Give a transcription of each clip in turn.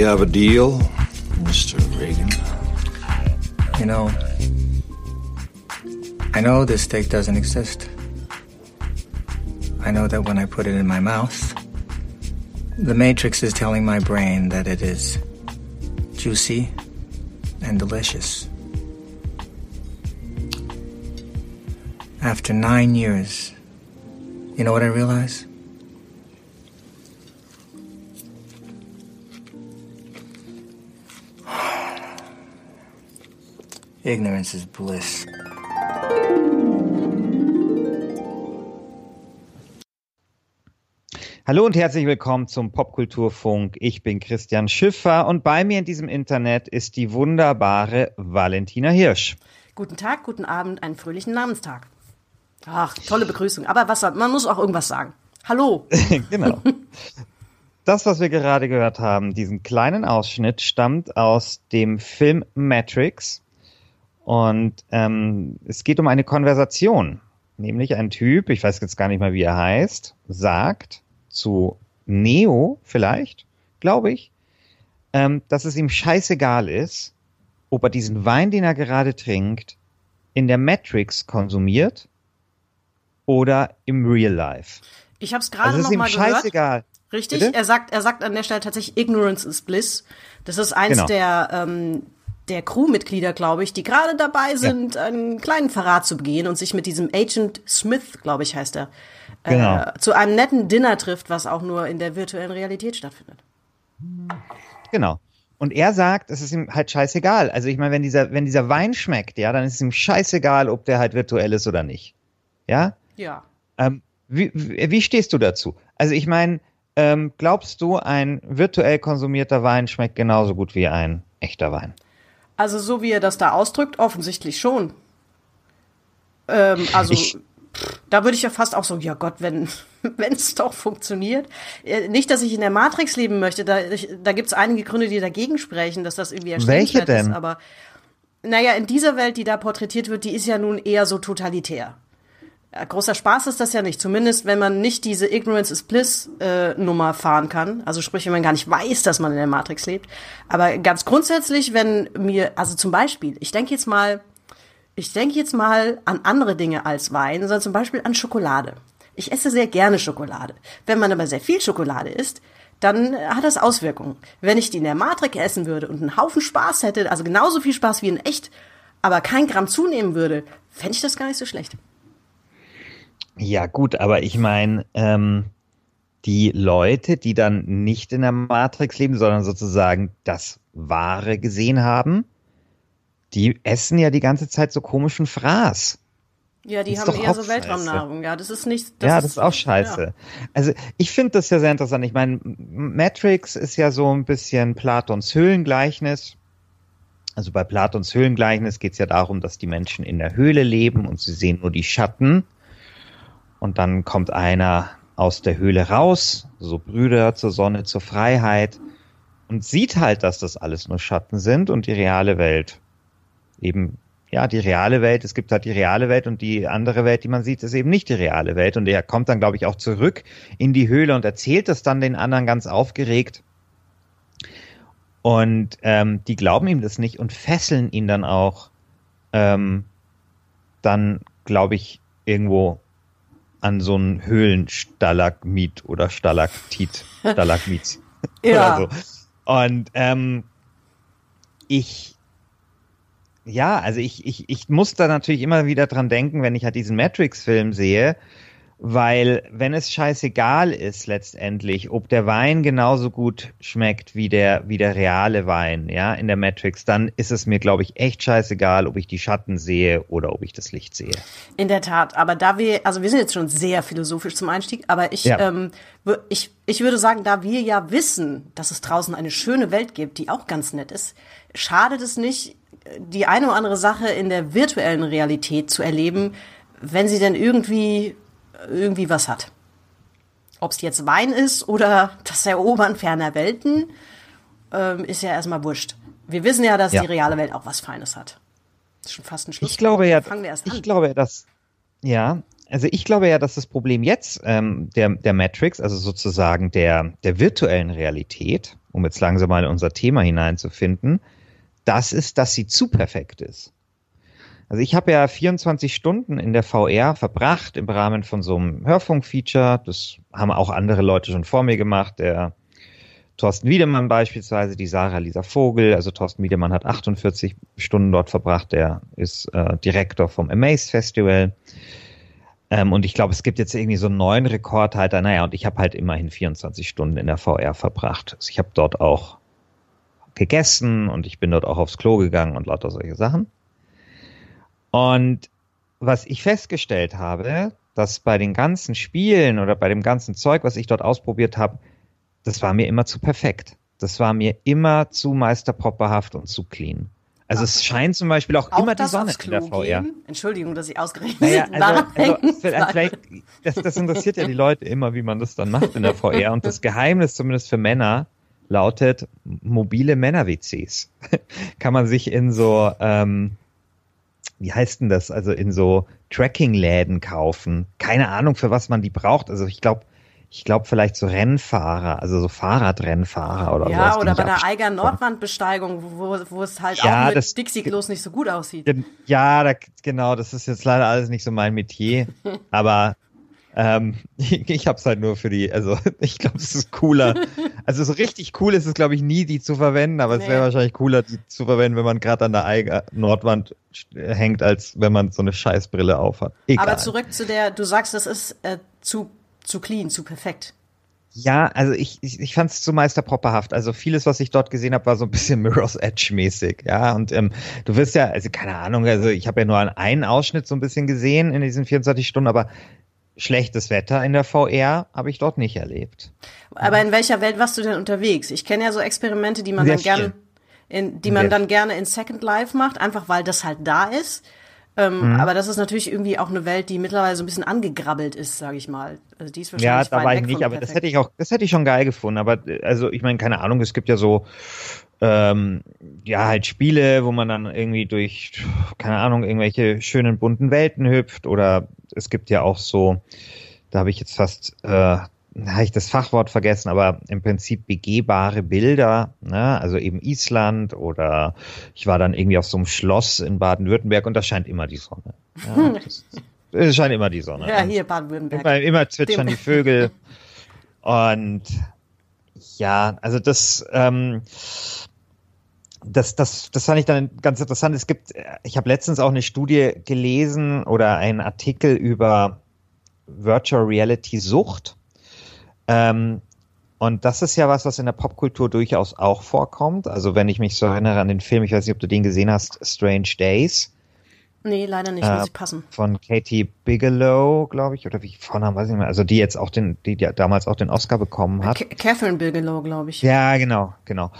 we have a deal, Mr. Reagan? You know, I know this steak doesn't exist. I know that when I put it in my mouth, the Matrix is telling my brain that it is juicy and delicious. After nine years, you know what I realize? Ignorance is bliss. Hallo und herzlich willkommen zum Popkulturfunk. Ich bin Christian Schiffer und bei mir in diesem Internet ist die wunderbare Valentina Hirsch. Guten Tag, guten Abend, einen fröhlichen Namenstag. Ach, tolle Begrüßung. Aber was, man muss auch irgendwas sagen. Hallo. genau. Das, was wir gerade gehört haben, diesen kleinen Ausschnitt, stammt aus dem Film Matrix. Und ähm, es geht um eine Konversation. Nämlich ein Typ, ich weiß jetzt gar nicht mal, wie er heißt, sagt zu Neo vielleicht, glaube ich, ähm, dass es ihm scheißegal ist, ob er diesen Wein, den er gerade trinkt, in der Matrix konsumiert oder im Real Life. Ich habe es gerade also noch mal gehört. Scheißegal. Richtig, er sagt, er sagt an der Stelle tatsächlich Ignorance is Bliss. Das ist eins genau. der ähm, der Crewmitglieder, glaube ich, die gerade dabei sind, ja. einen kleinen Verrat zu begehen und sich mit diesem Agent Smith, glaube ich, heißt er, genau. äh, zu einem netten Dinner trifft, was auch nur in der virtuellen Realität stattfindet. Genau. Und er sagt, es ist ihm halt scheißegal. Also ich meine, wenn dieser, wenn dieser Wein schmeckt, ja, dann ist es ihm scheißegal, ob der halt virtuell ist oder nicht. Ja? Ja. Ähm, wie, wie stehst du dazu? Also ich meine, ähm, glaubst du, ein virtuell konsumierter Wein schmeckt genauso gut wie ein echter Wein? Also so wie er das da ausdrückt, offensichtlich schon. Ähm, also ich, da würde ich ja fast auch so, ja Gott, wenn wenn es doch funktioniert. Äh, nicht, dass ich in der Matrix leben möchte, da, da gibt es einige Gründe, die dagegen sprechen, dass das irgendwie erstrebenswert ist. Aber naja, in dieser Welt, die da porträtiert wird, die ist ja nun eher so totalitär. Ja, großer Spaß ist das ja nicht. Zumindest, wenn man nicht diese Ignorance is Bliss äh, Nummer fahren kann. Also sprich, wenn man gar nicht weiß, dass man in der Matrix lebt. Aber ganz grundsätzlich, wenn mir, also zum Beispiel, ich denke jetzt mal, ich denke jetzt mal an andere Dinge als Wein, sondern zum Beispiel an Schokolade. Ich esse sehr gerne Schokolade. Wenn man aber sehr viel Schokolade isst, dann hat das Auswirkungen. Wenn ich die in der Matrix essen würde und einen Haufen Spaß hätte, also genauso viel Spaß wie in echt, aber kein Gramm zunehmen würde, fände ich das gar nicht so schlecht. Ja, gut, aber ich meine, ähm, die Leute, die dann nicht in der Matrix leben, sondern sozusagen das Wahre gesehen haben, die essen ja die ganze Zeit so komischen Fraß. Ja, die haben eher so Weltraumnahrung. Ja, das ist nicht. Das ja, das ist, ist auch scheiße. Ja. Also ich finde das ja sehr interessant. Ich meine, Matrix ist ja so ein bisschen Platons Höhlengleichnis. Also bei Platons Höhlengleichnis geht es ja darum, dass die Menschen in der Höhle leben und sie sehen nur die Schatten und dann kommt einer aus der Höhle raus, so Brüder zur Sonne, zur Freiheit und sieht halt, dass das alles nur Schatten sind und die reale Welt eben ja, die reale Welt, es gibt halt die reale Welt und die andere Welt, die man sieht, ist eben nicht die reale Welt. Und er kommt dann, glaube ich, auch zurück in die Höhle und erzählt das dann den anderen ganz aufgeregt. Und ähm, die glauben ihm das nicht und fesseln ihn dann auch ähm, dann, glaube ich, irgendwo an so einen Höhlenstalagmit oder Stalaktit, Stalagmit ja. so. Und ähm, ich, ja, also ich, ich, ich muss da natürlich immer wieder dran denken, wenn ich halt diesen Matrix-Film sehe, weil wenn es scheißegal ist letztendlich, ob der Wein genauso gut schmeckt wie der wie der reale Wein, ja, in der Matrix, dann ist es mir glaube ich echt scheißegal, ob ich die Schatten sehe oder ob ich das Licht sehe. In der Tat, aber da wir also wir sind jetzt schon sehr philosophisch zum Einstieg, aber ich ja. ähm, ich ich würde sagen, da wir ja wissen, dass es draußen eine schöne Welt gibt, die auch ganz nett ist, schadet es nicht die eine oder andere Sache in der virtuellen Realität zu erleben, wenn sie denn irgendwie irgendwie was hat. Ob es jetzt Wein ist oder das Erobern ferner Welten, ähm, ist ja erstmal wurscht. Wir wissen ja, dass ja. die reale Welt auch was Feines hat. Das ist schon fast ein Schluss. Ich glaube ja, Fangen wir erst ich an. glaube ja, dass, ja, also ich glaube ja, dass das Problem jetzt ähm, der, der Matrix, also sozusagen der, der virtuellen Realität, um jetzt langsam mal in unser Thema hineinzufinden, das ist, dass sie zu perfekt ist. Also ich habe ja 24 Stunden in der VR verbracht im Rahmen von so einem Hörfunkfeature. Das haben auch andere Leute schon vor mir gemacht. Der Thorsten Wiedemann beispielsweise, die Sarah Lisa Vogel. Also Thorsten Wiedemann hat 48 Stunden dort verbracht. Der ist äh, Direktor vom Amaze Festival. Ähm, und ich glaube, es gibt jetzt irgendwie so einen neuen Rekordhalter. Naja, und ich habe halt immerhin 24 Stunden in der VR verbracht. Also ich habe dort auch gegessen und ich bin dort auch aufs Klo gegangen und lauter solche Sachen. Und was ich festgestellt habe, dass bei den ganzen Spielen oder bei dem ganzen Zeug, was ich dort ausprobiert habe, das war mir immer zu perfekt. Das war mir immer zu meisterpropperhaft und zu clean. Also es scheint zum Beispiel auch, auch immer die Sonne in der VR. Gehen? Entschuldigung, dass ich ausgerechnet naja, also, also vielleicht, das, das interessiert ja die Leute immer, wie man das dann macht in der VR. Und das Geheimnis, zumindest für Männer, lautet mobile Männer-WCs. Kann man sich in so ähm, wie heißt denn das, also in so Tracking-Läden kaufen. Keine Ahnung, für was man die braucht. Also ich glaube, ich glaube vielleicht so Rennfahrer, also so Fahrradrennfahrer oder so. Ja, oder bei der Eiger Nordwandbesteigung, wo, wo es halt ja, auch mit das, Dixie-Klos nicht so gut aussieht. Ja, da, genau, das ist jetzt leider alles nicht so mein Metier. aber ähm, ich ich habe es halt nur für die, also ich glaube, es ist cooler. Also so richtig cool ist es, glaube ich, nie, die zu verwenden, aber nee. es wäre wahrscheinlich cooler, die zu verwenden, wenn man gerade an der Eiger Nordwand hängt, als wenn man so eine Scheißbrille aufhat. Egal. Aber zurück zu der, du sagst, das ist äh, zu, zu clean, zu perfekt. Ja, also ich, ich, ich fand es zu meisterpropperhaft. Also vieles, was ich dort gesehen habe, war so ein bisschen Mirror's Edge mäßig. Ja, und ähm, du wirst ja, also keine Ahnung, also ich habe ja nur einen Ausschnitt so ein bisschen gesehen in diesen 24 Stunden, aber schlechtes Wetter in der VR habe ich dort nicht erlebt. Aber in welcher Welt warst du denn unterwegs? Ich kenne ja so Experimente, die man Sehr dann gerne, in, die man Sehr dann gerne in Second Life macht, einfach weil das halt da ist. Ähm, mhm. Aber das ist natürlich irgendwie auch eine Welt, die mittlerweile so ein bisschen angegrabbelt ist, sage ich mal. Also die ist wahrscheinlich ja, da war ich nicht, aber das hätte ich auch, das hätte ich schon geil gefunden. Aber also ich meine, keine Ahnung, es gibt ja so ähm, ja, halt Spiele, wo man dann irgendwie durch, keine Ahnung, irgendwelche schönen bunten Welten hüpft oder es gibt ja auch so, da habe ich jetzt fast, äh, habe ich das Fachwort vergessen, aber im Prinzip begehbare Bilder, ne? also eben Island oder ich war dann irgendwie auf so einem Schloss in Baden-Württemberg und da scheint immer die Sonne. Ja, das, es scheint immer die Sonne. Ja, hier Baden-Württemberg. Immer, immer zwitschern Dem. die Vögel und ja, also das, ähm, das, das, das fand ich dann ganz interessant. Es gibt, ich habe letztens auch eine Studie gelesen oder einen Artikel über Virtual Reality Sucht. Ähm, und das ist ja was, was in der Popkultur durchaus auch vorkommt. Also wenn ich mich so erinnere an den Film, ich weiß nicht, ob du den gesehen hast, Strange Days. Nee, leider nicht, äh, muss ich passen. Von Katie Bigelow, glaube ich, oder wie Vornamen weiß ich nicht mehr. Also die jetzt auch den, die, die damals auch den Oscar bekommen hat. Catherine Bigelow, glaube ich. Ja, genau, genau.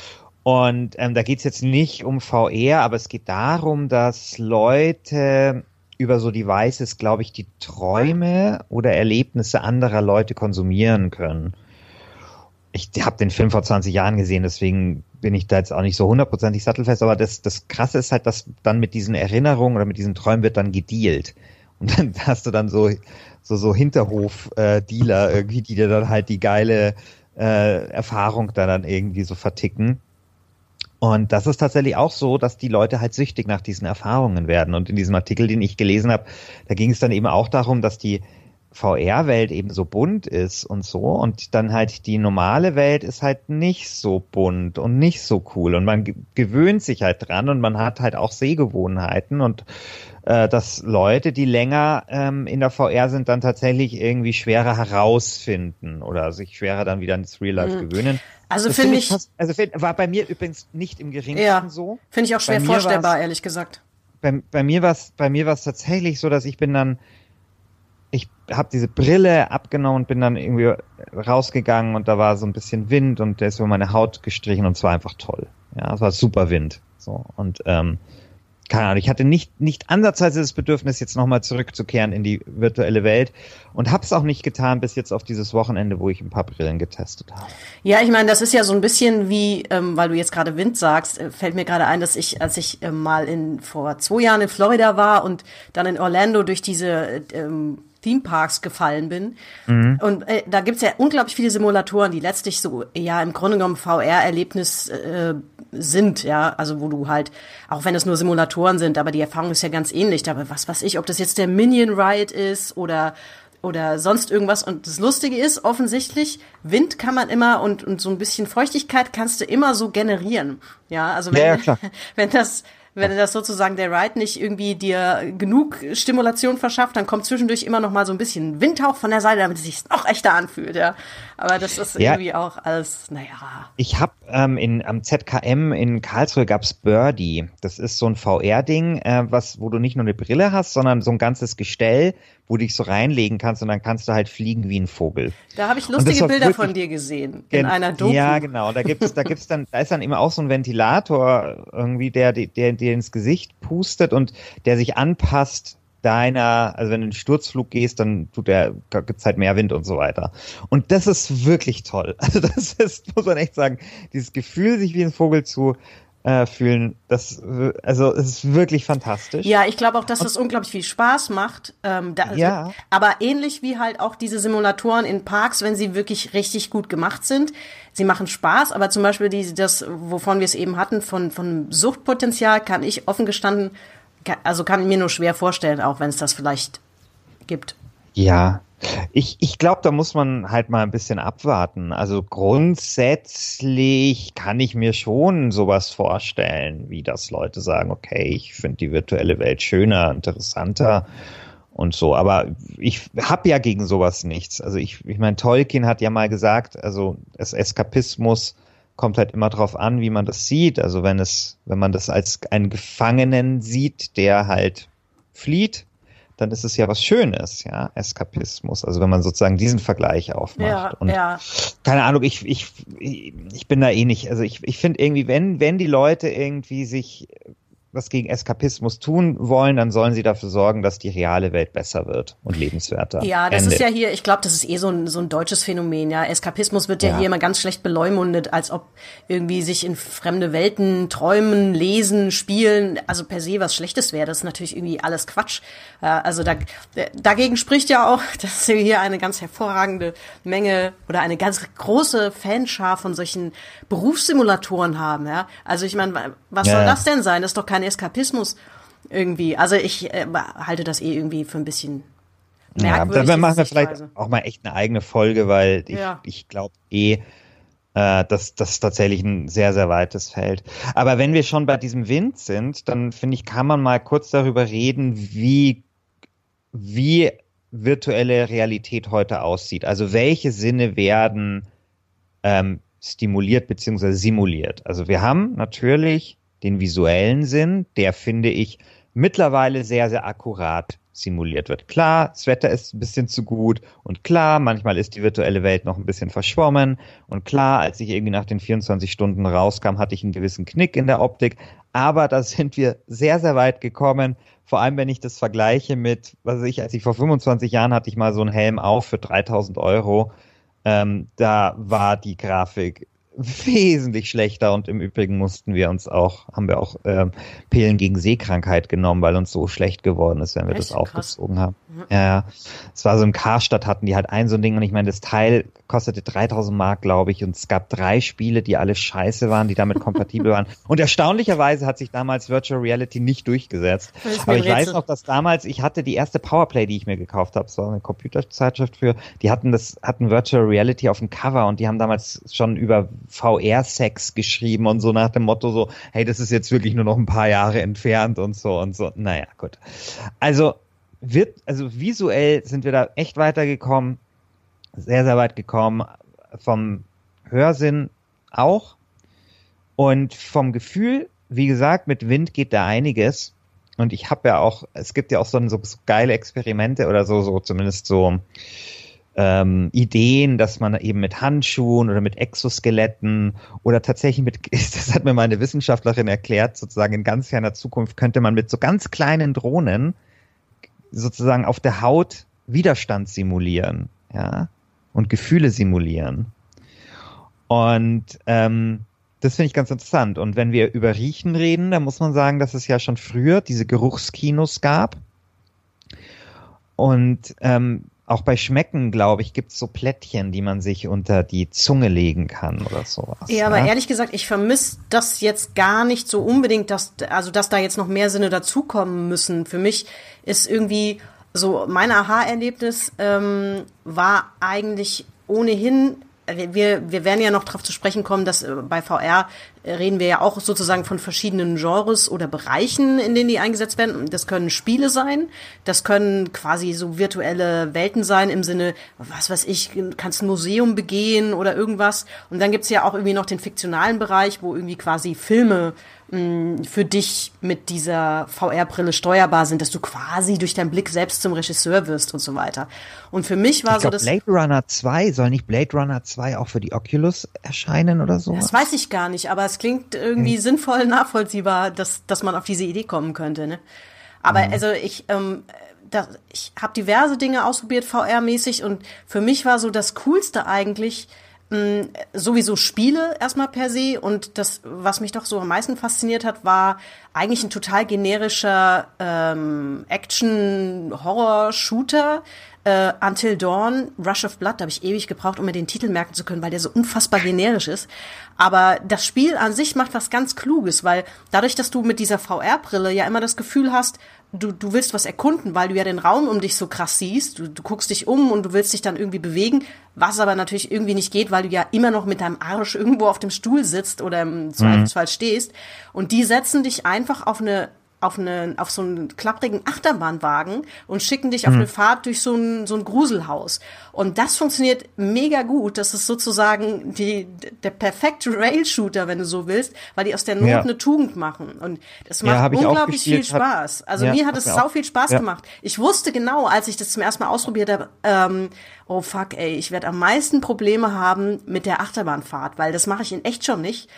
Und ähm, da geht es jetzt nicht um VR, aber es geht darum, dass Leute über so Devices, glaube ich, die Träume oder Erlebnisse anderer Leute konsumieren können. Ich habe den Film vor 20 Jahren gesehen, deswegen bin ich da jetzt auch nicht so hundertprozentig sattelfest, aber das, das Krasse ist halt, dass dann mit diesen Erinnerungen oder mit diesen Träumen wird dann gedealt. Und dann hast du dann so, so, so Hinterhof-Dealer äh, irgendwie, die dir dann halt die geile äh, Erfahrung da dann irgendwie so verticken. Und das ist tatsächlich auch so, dass die Leute halt süchtig nach diesen Erfahrungen werden. Und in diesem Artikel, den ich gelesen habe, da ging es dann eben auch darum, dass die VR-Welt eben so bunt ist und so. Und dann halt die normale Welt ist halt nicht so bunt und nicht so cool. Und man gewöhnt sich halt dran und man hat halt auch Sehgewohnheiten und äh, dass Leute, die länger ähm, in der VR sind, dann tatsächlich irgendwie schwerer herausfinden oder sich schwerer dann wieder ins Real Life mhm. gewöhnen. Also finde ich, fast, also find, war bei mir übrigens nicht im geringsten ja, so. Finde ich auch schwer vorstellbar, ehrlich gesagt. Bei, bei mir war es bei mir war es tatsächlich so, dass ich bin dann ich habe diese Brille abgenommen und bin dann irgendwie rausgegangen und da war so ein bisschen Wind und der ist über meine Haut gestrichen und es war einfach toll. Ja, es war super Wind. So und ähm, keine Ahnung, ich hatte nicht, nicht ansatzweise das Bedürfnis, jetzt nochmal zurückzukehren in die virtuelle Welt und habe es auch nicht getan bis jetzt auf dieses Wochenende, wo ich ein paar Brillen getestet habe. Ja, ich meine, das ist ja so ein bisschen wie, ähm, weil du jetzt gerade Wind sagst, äh, fällt mir gerade ein, dass ich, als ich ähm, mal in vor zwei Jahren in Florida war und dann in Orlando durch diese ähm, Themeparks gefallen bin. Mhm. Und äh, da gibt's ja unglaublich viele Simulatoren, die letztlich so ja im Grunde genommen VR-Erlebnis äh, sind, ja, also wo du halt, auch wenn es nur Simulatoren sind, aber die Erfahrung ist ja ganz ähnlich. Aber was weiß ich, ob das jetzt der Minion Ride ist oder oder sonst irgendwas. Und das Lustige ist, offensichtlich, Wind kann man immer und, und so ein bisschen Feuchtigkeit kannst du immer so generieren. Ja, also wenn, ja, ja, wenn das, wenn das sozusagen der Ride nicht irgendwie dir genug Stimulation verschafft, dann kommt zwischendurch immer noch mal so ein bisschen Windhauch von der Seite, damit es sich noch echter anfühlt, ja. Aber das ist ja. irgendwie auch alles, naja. Ich habe ähm, in am ZKM in Karlsruhe gab's Birdie. Das ist so ein VR-Ding, äh, was, wo du nicht nur eine Brille hast, sondern so ein ganzes Gestell, wo du dich so reinlegen kannst und dann kannst du halt fliegen wie ein Vogel. Da habe ich lustige Bilder von dir gesehen in einer Doku. Ja, genau. Da gibt's, da gibt's dann, da ist dann immer auch so ein Ventilator irgendwie, der, der dir ins Gesicht pustet und der sich anpasst deiner, also wenn du in den Sturzflug gehst, dann tut der, gibt's halt mehr Wind und so weiter. Und das ist wirklich toll. Also das ist, muss man echt sagen, dieses Gefühl, sich wie ein Vogel zu äh, fühlen. Das, also es ist wirklich fantastisch. Ja, ich glaube auch, dass das unglaublich viel Spaß macht. Ähm, da, ja. Aber ähnlich wie halt auch diese Simulatoren in Parks, wenn sie wirklich richtig gut gemacht sind. Sie machen Spaß, aber zum Beispiel die, das, wovon wir es eben hatten, von, von Suchtpotenzial kann ich offen gestanden, also kann ich mir nur schwer vorstellen, auch wenn es das vielleicht gibt. Ja, ich, ich glaube, da muss man halt mal ein bisschen abwarten. Also grundsätzlich kann ich mir schon sowas vorstellen, wie das Leute sagen, okay, ich finde die virtuelle Welt schöner, interessanter und so. Aber ich habe ja gegen sowas nichts. Also ich, ich meine, Tolkien hat ja mal gesagt, also es Eskapismus kommt halt immer drauf an, wie man das sieht. Also wenn es, wenn man das als einen Gefangenen sieht, der halt flieht, dann ist es ja was Schönes, ja, Eskapismus. Also wenn man sozusagen diesen Vergleich aufmacht. Ja, und ja. keine Ahnung, ich, ich, ich bin da eh nicht. Also ich, ich finde irgendwie, wenn, wenn die Leute irgendwie sich was gegen Eskapismus tun wollen, dann sollen sie dafür sorgen, dass die reale Welt besser wird und lebenswerter. Ja, das Ende. ist ja hier, ich glaube, das ist eh so ein, so ein deutsches Phänomen. Ja, Eskapismus wird ja, ja, hier immer ganz schlecht beleumundet, als ob irgendwie sich in fremde Welten träumen, lesen, spielen, also per se was Schlechtes wäre. Das ist natürlich irgendwie alles Quatsch. Also da, dagegen spricht ja auch, dass wir hier eine ganz hervorragende Menge oder eine ganz große Fanschar von solchen Berufssimulatoren haben. Ja, also ich meine, was ja. soll das denn sein? Das ist doch kein Eskapismus irgendwie. Also ich äh, halte das eh irgendwie für ein bisschen merkwürdig. Ja, dann machen wir vielleicht auch mal echt eine eigene Folge, weil ich, ja. ich glaube eh, äh, dass das tatsächlich ein sehr, sehr weites Feld. Aber wenn wir schon bei diesem Wind sind, dann finde ich, kann man mal kurz darüber reden, wie, wie virtuelle Realität heute aussieht. Also welche Sinne werden ähm, stimuliert beziehungsweise simuliert. Also wir haben natürlich den visuellen Sinn, der finde ich mittlerweile sehr, sehr akkurat simuliert wird. Klar, das Wetter ist ein bisschen zu gut und klar, manchmal ist die virtuelle Welt noch ein bisschen verschwommen und klar, als ich irgendwie nach den 24 Stunden rauskam, hatte ich einen gewissen Knick in der Optik, aber da sind wir sehr, sehr weit gekommen. Vor allem, wenn ich das vergleiche mit, was weiß ich, als ich vor 25 Jahren hatte ich mal so einen Helm auf für 3000 Euro. Ähm, da war die Grafik wesentlich schlechter und im Übrigen mussten wir uns auch, haben wir auch ähm, Pillen gegen Seekrankheit genommen, weil uns so schlecht geworden ist, wenn wir Echt? das aufgezogen Krass. haben. Mhm. Ja, es war so im Karstadt hatten die halt ein so ein Ding und ich meine, das Teil kostete 3000 Mark, glaube ich, und es gab drei Spiele, die alle scheiße waren, die damit kompatibel waren. Und erstaunlicherweise hat sich damals Virtual Reality nicht durchgesetzt. Aber ich weiß noch, dass damals, ich hatte die erste Powerplay, die ich mir gekauft habe, es war eine Computerzeitschrift für, die hatten das, hatten Virtual Reality auf dem Cover und die haben damals schon über VR-Sex geschrieben und so nach dem Motto so, hey, das ist jetzt wirklich nur noch ein paar Jahre entfernt und so und so. Naja, gut. Also wird, also visuell sind wir da echt weitergekommen, sehr, sehr weit gekommen, vom Hörsinn auch. Und vom Gefühl, wie gesagt, mit Wind geht da einiges. Und ich habe ja auch, es gibt ja auch so, so, so geile Experimente oder so, so zumindest so ähm, Ideen, dass man eben mit Handschuhen oder mit Exoskeletten oder tatsächlich mit, das hat mir mal eine Wissenschaftlerin erklärt, sozusagen in ganz ferner Zukunft könnte man mit so ganz kleinen Drohnen sozusagen auf der Haut Widerstand simulieren, ja, und Gefühle simulieren. Und ähm, das finde ich ganz interessant. Und wenn wir über Riechen reden, dann muss man sagen, dass es ja schon früher diese Geruchskinos gab Und ähm, auch bei Schmecken, glaube ich, gibt es so Plättchen, die man sich unter die Zunge legen kann oder sowas. Ja, aber ehrlich gesagt, ich vermisse das jetzt gar nicht so unbedingt, dass, also dass da jetzt noch mehr Sinne dazukommen müssen. Für mich ist irgendwie so mein Aha-Erlebnis ähm, war eigentlich ohnehin wir, wir werden ja noch darauf zu sprechen kommen, dass äh, bei VR reden wir ja auch sozusagen von verschiedenen Genres oder Bereichen, in denen die eingesetzt werden. Das können Spiele sein, das können quasi so virtuelle Welten sein im Sinne, was weiß ich, kannst ein Museum begehen oder irgendwas. Und dann gibt's ja auch irgendwie noch den fiktionalen Bereich, wo irgendwie quasi Filme für dich mit dieser VR-Brille steuerbar sind, dass du quasi durch deinen Blick selbst zum Regisseur wirst und so weiter. Und für mich war ich so das. Blade Runner 2, soll nicht Blade Runner 2 auch für die Oculus erscheinen oder so? Das weiß ich gar nicht, aber es klingt irgendwie hm. sinnvoll nachvollziehbar, dass, dass man auf diese Idee kommen könnte. Ne? Aber hm. also ich, ähm, das, ich habe diverse Dinge ausprobiert VR-mäßig und für mich war so das Coolste eigentlich, mh, sowieso Spiele erstmal per se und das, was mich doch so am meisten fasziniert hat, war eigentlich ein total generischer ähm, Action-Horror-Shooter. Äh, Until Dawn, Rush of Blood, da habe ich ewig gebraucht, um mir den Titel merken zu können, weil der so unfassbar generisch ist. Aber das Spiel an sich macht was ganz Kluges, weil dadurch, dass du mit dieser VR-Brille ja immer das Gefühl hast, du, du willst was erkunden, weil du ja den Raum um dich so krass siehst. Du, du guckst dich um und du willst dich dann irgendwie bewegen, was aber natürlich irgendwie nicht geht, weil du ja immer noch mit deinem Arsch irgendwo auf dem Stuhl sitzt oder im Zweifelsfall mhm. stehst. Und die setzen dich einfach auf eine auf, eine, auf so einen klapprigen Achterbahnwagen und schicken dich auf mhm. eine Fahrt durch so ein, so ein Gruselhaus. Und das funktioniert mega gut. Das ist sozusagen die, der perfekte Rail-Shooter, wenn du so willst, weil die aus der Not ja. eine Tugend machen. Und das macht ja, unglaublich viel Spaß. Also ja, mir hat es sau viel Spaß gemacht. Ich wusste genau, als ich das zum ersten Mal ausprobiert habe, ähm, oh fuck, ey, ich werde am meisten Probleme haben mit der Achterbahnfahrt, weil das mache ich in echt schon nicht.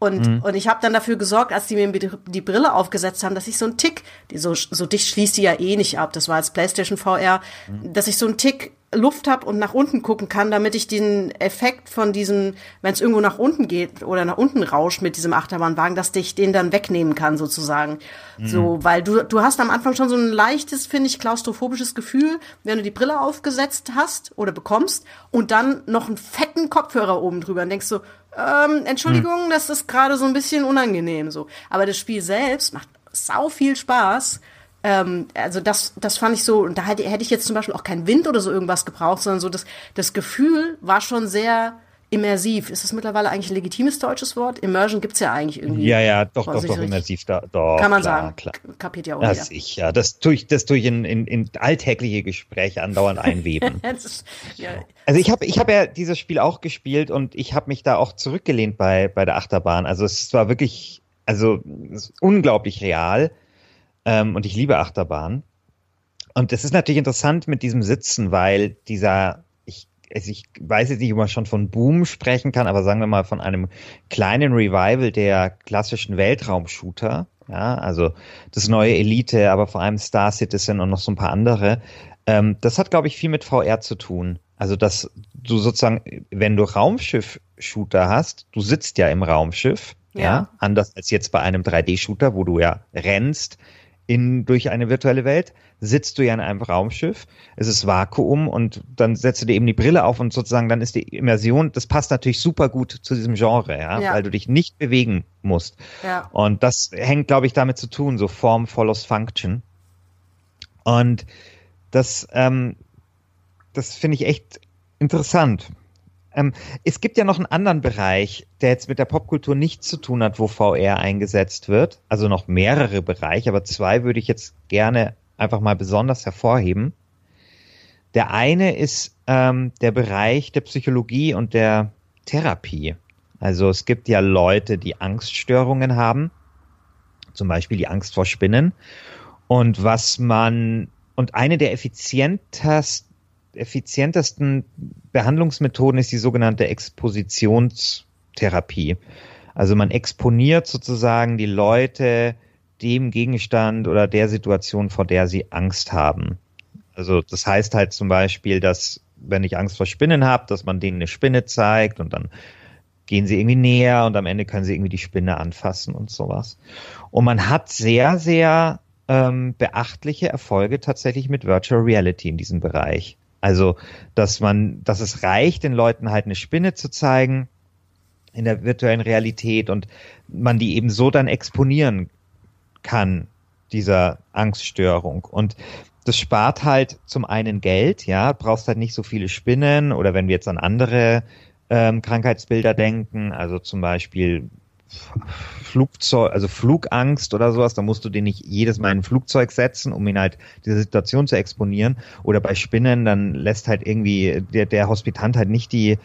Und, mhm. und ich habe dann dafür gesorgt, als die mir die Brille aufgesetzt haben, dass ich so einen Tick, so, so dicht schließt die ja eh nicht ab, das war als PlayStation VR, mhm. dass ich so einen Tick Luft habe und nach unten gucken kann, damit ich den Effekt von diesem, wenn es irgendwo nach unten geht oder nach unten rauscht mit diesem Achterbahnwagen, dass ich den dann wegnehmen kann sozusagen. Mhm. So, weil du du hast am Anfang schon so ein leichtes, finde ich, klaustrophobisches Gefühl, wenn du die Brille aufgesetzt hast oder bekommst und dann noch einen fetten Kopfhörer oben drüber und denkst so, ähm, Entschuldigung, mhm. das ist gerade so ein bisschen unangenehm so. Aber das Spiel selbst macht sau viel Spaß ähm, also das, das fand ich so, und da hätte, hätte ich jetzt zum Beispiel auch keinen Wind oder so irgendwas gebraucht, sondern so das, das Gefühl war schon sehr immersiv. Ist das mittlerweile eigentlich ein legitimes deutsches Wort? Immersion gibt's ja eigentlich irgendwie. Ja, ja, doch, doch, doch, immersiv, da, doch. Kann man klar, sagen. Klar. Kapiert ja auch das jeder. Ich, ja, das tue ich, das tue ich in, in, in alltägliche Gespräche andauernd einweben. ist, ja. Also ich habe ich hab ja dieses Spiel auch gespielt und ich habe mich da auch zurückgelehnt bei, bei der Achterbahn. Also es war wirklich, also unglaublich real. Ähm, und ich liebe Achterbahn. Und es ist natürlich interessant mit diesem Sitzen, weil dieser, ich, also ich weiß jetzt nicht, ob man schon von Boom sprechen kann, aber sagen wir mal von einem kleinen Revival der klassischen Weltraumshooter. Ja, also das neue Elite, aber vor allem Star Citizen und noch so ein paar andere. Ähm, das hat, glaube ich, viel mit VR zu tun. Also, dass du sozusagen, wenn du Raumschiff-Shooter hast, du sitzt ja im Raumschiff, ja. ja, anders als jetzt bei einem 3D-Shooter, wo du ja rennst, in, durch eine virtuelle Welt, sitzt du ja in einem Raumschiff, es ist Vakuum und dann setzt du dir eben die Brille auf und sozusagen dann ist die Immersion, das passt natürlich super gut zu diesem Genre, ja, ja. weil du dich nicht bewegen musst. Ja. Und das hängt, glaube ich, damit zu tun, so Form follows Function. Und das, ähm, das finde ich echt interessant. Ähm, es gibt ja noch einen anderen Bereich, der jetzt mit der Popkultur nichts zu tun hat, wo VR eingesetzt wird. Also noch mehrere Bereiche, aber zwei würde ich jetzt gerne einfach mal besonders hervorheben. Der eine ist ähm, der Bereich der Psychologie und der Therapie. Also es gibt ja Leute, die Angststörungen haben, zum Beispiel die Angst vor Spinnen. Und was man, und eine der effizientesten effizientesten Behandlungsmethoden ist die sogenannte Expositionstherapie. Also man exponiert sozusagen die Leute dem Gegenstand oder der Situation, vor der sie Angst haben. Also das heißt halt zum Beispiel, dass wenn ich Angst vor Spinnen habe, dass man denen eine Spinne zeigt und dann gehen sie irgendwie näher und am Ende können sie irgendwie die Spinne anfassen und sowas. Und man hat sehr, sehr ähm, beachtliche Erfolge tatsächlich mit Virtual Reality in diesem Bereich. Also, dass man, dass es reicht, den Leuten halt eine Spinne zu zeigen in der virtuellen Realität und man die eben so dann exponieren kann, dieser Angststörung. Und das spart halt zum einen Geld, ja, brauchst halt nicht so viele Spinnen oder wenn wir jetzt an andere ähm, Krankheitsbilder denken, also zum Beispiel Flugzeug, also Flugangst oder sowas, da musst du den nicht jedes Mal in ein Flugzeug setzen, um ihn halt diese Situation zu exponieren. Oder bei Spinnen, dann lässt halt irgendwie der, der Hospitant halt nicht die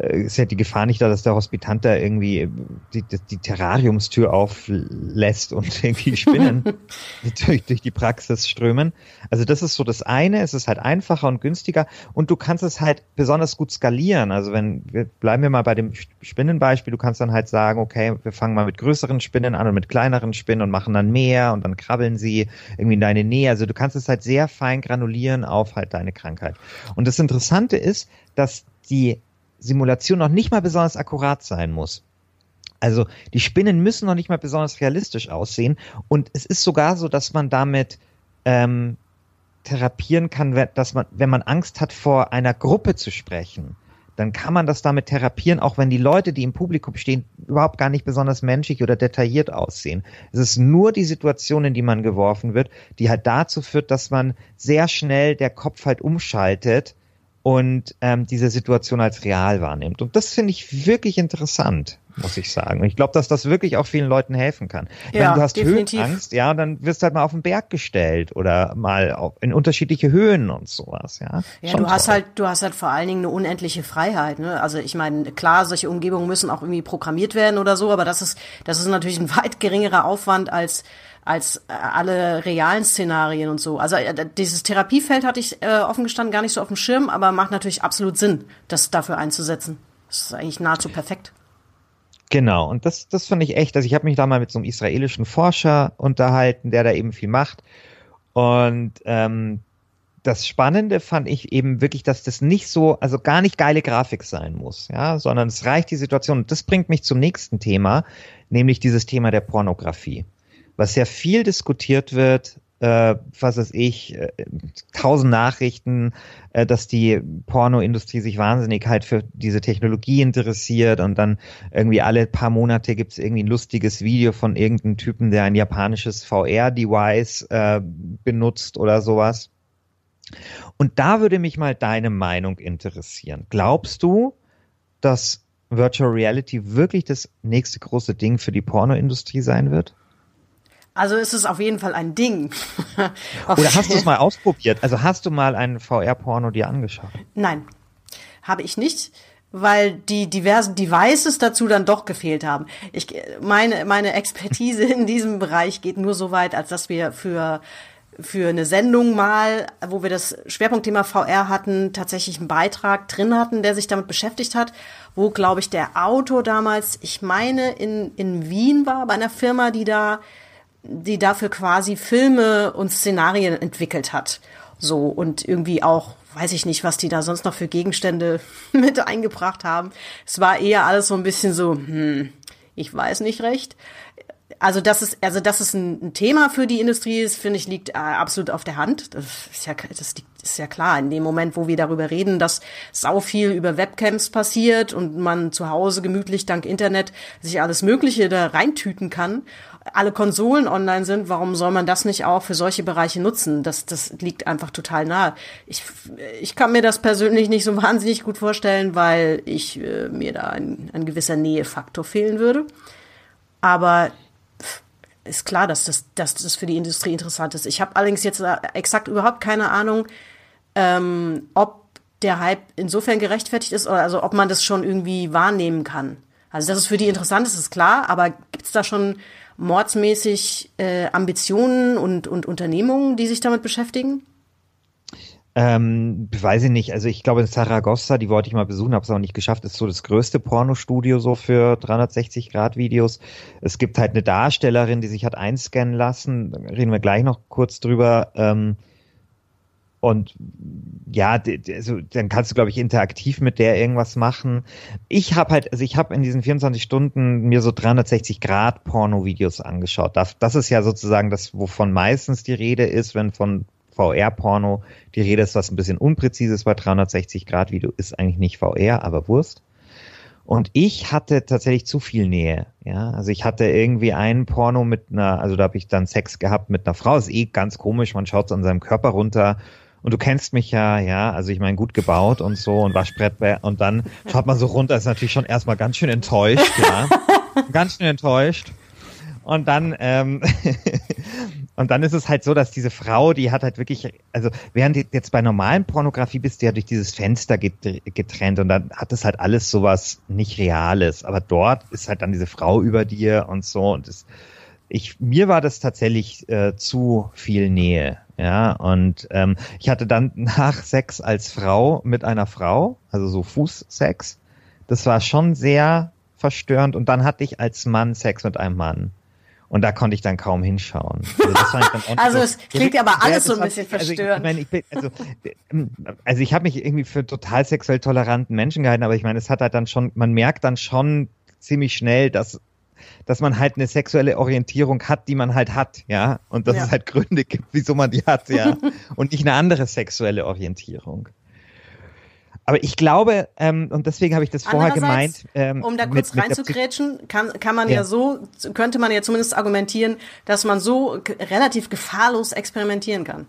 ist ja die Gefahr nicht da, dass der Hospitant da irgendwie die, die, die Terrariumstür auflässt und irgendwie Spinnen durch, durch die Praxis strömen. Also das ist so das eine, es ist halt einfacher und günstiger und du kannst es halt besonders gut skalieren. Also wenn, wir bleiben wir mal bei dem Spinnenbeispiel, du kannst dann halt sagen, okay, wir fangen mal mit größeren Spinnen an und mit kleineren Spinnen und machen dann mehr und dann krabbeln sie irgendwie in deine Nähe. Also du kannst es halt sehr fein granulieren auf halt deine Krankheit. Und das Interessante ist, dass die Simulation noch nicht mal besonders akkurat sein muss. Also die Spinnen müssen noch nicht mal besonders realistisch aussehen. Und es ist sogar so, dass man damit ähm, therapieren kann, dass man, wenn man Angst hat, vor einer Gruppe zu sprechen, dann kann man das damit therapieren, auch wenn die Leute, die im Publikum stehen, überhaupt gar nicht besonders menschlich oder detailliert aussehen. Es ist nur die Situation, in die man geworfen wird, die halt dazu führt, dass man sehr schnell der Kopf halt umschaltet und ähm, diese Situation als real wahrnimmt. Und das finde ich wirklich interessant, muss ich sagen. Und ich glaube, dass das wirklich auch vielen Leuten helfen kann. Ja, Wenn du hast definitiv. Höhenangst, ja, dann wirst du halt mal auf den Berg gestellt oder mal auf, in unterschiedliche Höhen und sowas, ja. Ja, Schon du hast halt, du hast halt vor allen Dingen eine unendliche Freiheit, ne? Also ich meine, klar, solche Umgebungen müssen auch irgendwie programmiert werden oder so, aber das ist, das ist natürlich ein weit geringerer Aufwand als als äh, alle realen Szenarien und so. Also äh, dieses Therapiefeld hatte ich äh, offen gestanden gar nicht so auf dem Schirm, aber macht natürlich absolut Sinn, das dafür einzusetzen. Das ist eigentlich nahezu perfekt. Genau, und das, das finde ich echt. Also ich habe mich da mal mit so einem israelischen Forscher unterhalten, der da eben viel macht. Und ähm, das Spannende fand ich eben wirklich, dass das nicht so, also gar nicht geile Grafik sein muss, ja, sondern es reicht die Situation. Und das bringt mich zum nächsten Thema, nämlich dieses Thema der Pornografie was sehr viel diskutiert wird, äh, was weiß ich, äh, tausend Nachrichten, äh, dass die Pornoindustrie sich wahnsinnig halt für diese Technologie interessiert und dann irgendwie alle paar Monate gibt's irgendwie ein lustiges Video von irgendeinem Typen, der ein japanisches VR-Device äh, benutzt oder sowas. Und da würde mich mal deine Meinung interessieren. Glaubst du, dass Virtual Reality wirklich das nächste große Ding für die Pornoindustrie sein wird? Also ist es auf jeden Fall ein Ding. Oder hast du es mal ausprobiert? Also hast du mal einen VR-Porno dir angeschaut? Nein, habe ich nicht, weil die diversen Devices dazu dann doch gefehlt haben. Ich, meine, meine Expertise in diesem Bereich geht nur so weit, als dass wir für für eine Sendung mal, wo wir das Schwerpunktthema VR hatten, tatsächlich einen Beitrag drin hatten, der sich damit beschäftigt hat, wo, glaube ich, der Autor damals, ich meine, in, in Wien war, bei einer Firma, die da die dafür quasi Filme und Szenarien entwickelt hat. So und irgendwie auch, weiß ich nicht, was die da sonst noch für Gegenstände mit eingebracht haben. Es war eher alles so ein bisschen so, hm, ich weiß nicht recht. Also das ist, also das ist ein, Thema für die Industrie ist, finde ich, liegt äh, absolut auf der Hand. Das ist ja, das ist ja klar. In dem Moment, wo wir darüber reden, dass sau viel über Webcams passiert und man zu Hause gemütlich dank Internet sich alles Mögliche da reintüten kann alle Konsolen online sind, warum soll man das nicht auch für solche Bereiche nutzen? Das, das liegt einfach total nahe. Ich, ich kann mir das persönlich nicht so wahnsinnig gut vorstellen, weil ich äh, mir da ein, ein gewisser Nähefaktor fehlen würde. Aber ist klar, dass das, dass das für die Industrie interessant ist. Ich habe allerdings jetzt äh, exakt überhaupt keine Ahnung, ähm, ob der Hype insofern gerechtfertigt ist oder also ob man das schon irgendwie wahrnehmen kann. Also dass es für die interessant ist, ist klar, aber gibt es da schon mordsmäßig äh, Ambitionen und, und Unternehmungen, die sich damit beschäftigen? Ähm, weiß ich nicht. Also ich glaube in Saragossa, die wollte ich mal besuchen, habe es auch nicht geschafft, ist so das größte Pornostudio so für 360 Grad Videos. Es gibt halt eine Darstellerin, die sich hat einscannen lassen. Reden wir gleich noch kurz drüber. Ähm, und ja, also dann kannst du, glaube ich, interaktiv mit der irgendwas machen. Ich habe halt, also ich habe in diesen 24 Stunden mir so 360 Grad Porno-Videos angeschaut. Das, das ist ja sozusagen das, wovon meistens die Rede ist, wenn von VR-Porno die Rede ist, was ein bisschen unpräzises bei 360 Grad Video ist eigentlich nicht VR, aber Wurst. Und ich hatte tatsächlich zu viel Nähe. Ja, also ich hatte irgendwie einen Porno mit einer, also da habe ich dann Sex gehabt mit einer Frau. Ist eh ganz komisch. Man schaut an seinem Körper runter und du kennst mich ja, ja, also ich meine gut gebaut und so und Waschbrett und dann schaut man so runter, ist natürlich schon erstmal ganz schön enttäuscht, ja. ganz schön enttäuscht. Und dann, ähm, und dann ist es halt so, dass diese Frau, die hat halt wirklich, also während die jetzt bei normalen Pornografie bist du ja durch dieses Fenster getrennt und dann hat es halt alles sowas nicht Reales. Aber dort ist halt dann diese Frau über dir und so und es, ich, mir war das tatsächlich äh, zu viel Nähe. Ja, und ähm, ich hatte dann nach Sex als Frau mit einer Frau, also so Fußsex. Das war schon sehr verstörend. Und dann hatte ich als Mann Sex mit einem Mann. Und da konnte ich dann kaum hinschauen. Also, also es klingt ja, aber alles so ein bisschen verstörend. Also ich, ich meine, ich bin, also, also ich habe mich irgendwie für total sexuell toleranten Menschen gehalten, aber ich meine, es hat halt dann schon, man merkt dann schon ziemlich schnell, dass dass man halt eine sexuelle Orientierung hat, die man halt hat, ja, und dass ja. es halt Gründe gibt, wieso man die hat, ja, und nicht eine andere sexuelle Orientierung. Aber ich glaube, ähm, und deswegen habe ich das vorher gemeint. Ähm, um da kurz reinzugrätschen, kann, kann man ja. ja. so, könnte man ja zumindest argumentieren, dass man so relativ gefahrlos experimentieren kann.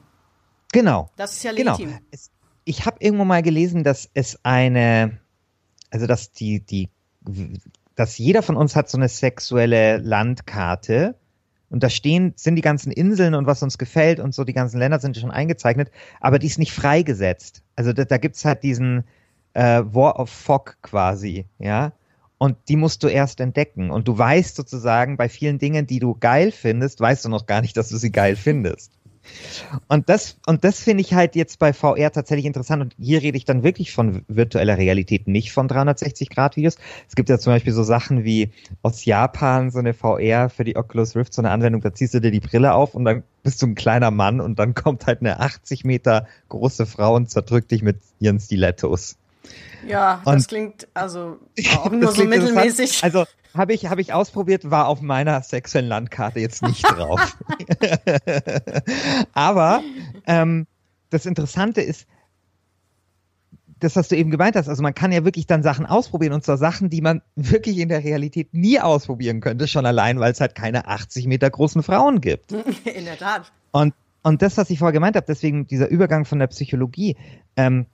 Genau. Das ist ja genau. legitim. Genau. Es, ich habe irgendwo mal gelesen, dass es eine, also dass die, die dass jeder von uns hat so eine sexuelle Landkarte und da stehen, sind die ganzen Inseln und was uns gefällt und so, die ganzen Länder sind schon eingezeichnet, aber die ist nicht freigesetzt. Also da, da gibt's halt diesen äh, War of Fog quasi, ja. Und die musst du erst entdecken. Und du weißt sozusagen, bei vielen Dingen, die du geil findest, weißt du noch gar nicht, dass du sie geil findest. Und das, und das finde ich halt jetzt bei VR tatsächlich interessant. Und hier rede ich dann wirklich von virtueller Realität, nicht von 360-Grad-Videos. Es gibt ja zum Beispiel so Sachen wie aus Japan so eine VR für die Oculus Rift, so eine Anwendung, da ziehst du dir die Brille auf und dann bist du ein kleiner Mann und dann kommt halt eine 80 Meter große Frau und zerdrückt dich mit ihren Stilettos. Ja, und das klingt also auch nur so mittelmäßig. Also habe ich, hab ich ausprobiert, war auf meiner sexuellen Landkarte jetzt nicht drauf. Aber ähm, das Interessante ist, das, was du eben gemeint hast, also man kann ja wirklich dann Sachen ausprobieren und zwar Sachen, die man wirklich in der Realität nie ausprobieren könnte, schon allein, weil es halt keine 80 Meter großen Frauen gibt. In der Tat. Und, und das, was ich vorher gemeint habe, deswegen dieser Übergang von der Psychologie, ähm,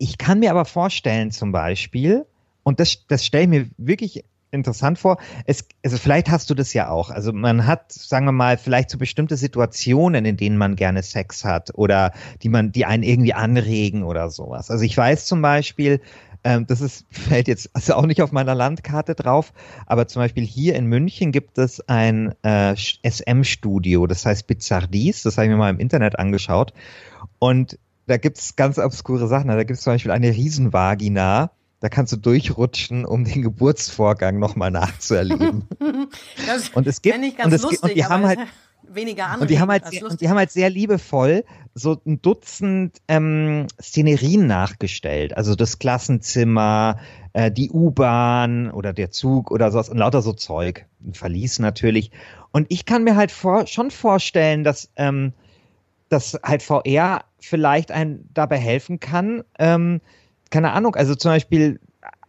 ich kann mir aber vorstellen zum Beispiel, und das, das stelle ich mir wirklich interessant vor. Es, also vielleicht hast du das ja auch. Also man hat, sagen wir mal, vielleicht so bestimmte Situationen, in denen man gerne Sex hat oder die man, die einen irgendwie anregen oder sowas. Also ich weiß zum Beispiel, ähm, das ist, fällt jetzt also auch nicht auf meiner Landkarte drauf, aber zum Beispiel hier in München gibt es ein äh, SM-Studio, das heißt Bizardies, das habe ich mir mal im Internet angeschaut. Und da gibt es ganz obskure Sachen. Da gibt es zum Beispiel eine Riesenvagina, da kannst du durchrutschen, um den Geburtsvorgang nochmal nachzuerleben. das und es gibt ich ganz und, lustig, und die haben halt weniger und die haben halt sehr, und die haben halt sehr liebevoll so ein Dutzend ähm, Szenerien nachgestellt, also das Klassenzimmer, äh, die U-Bahn oder der Zug oder sowas und lauter so Zeug, ein Verlies natürlich. Und ich kann mir halt vor, schon vorstellen, dass ähm, dass halt VR vielleicht einen dabei helfen kann. Ähm, keine Ahnung, also zum Beispiel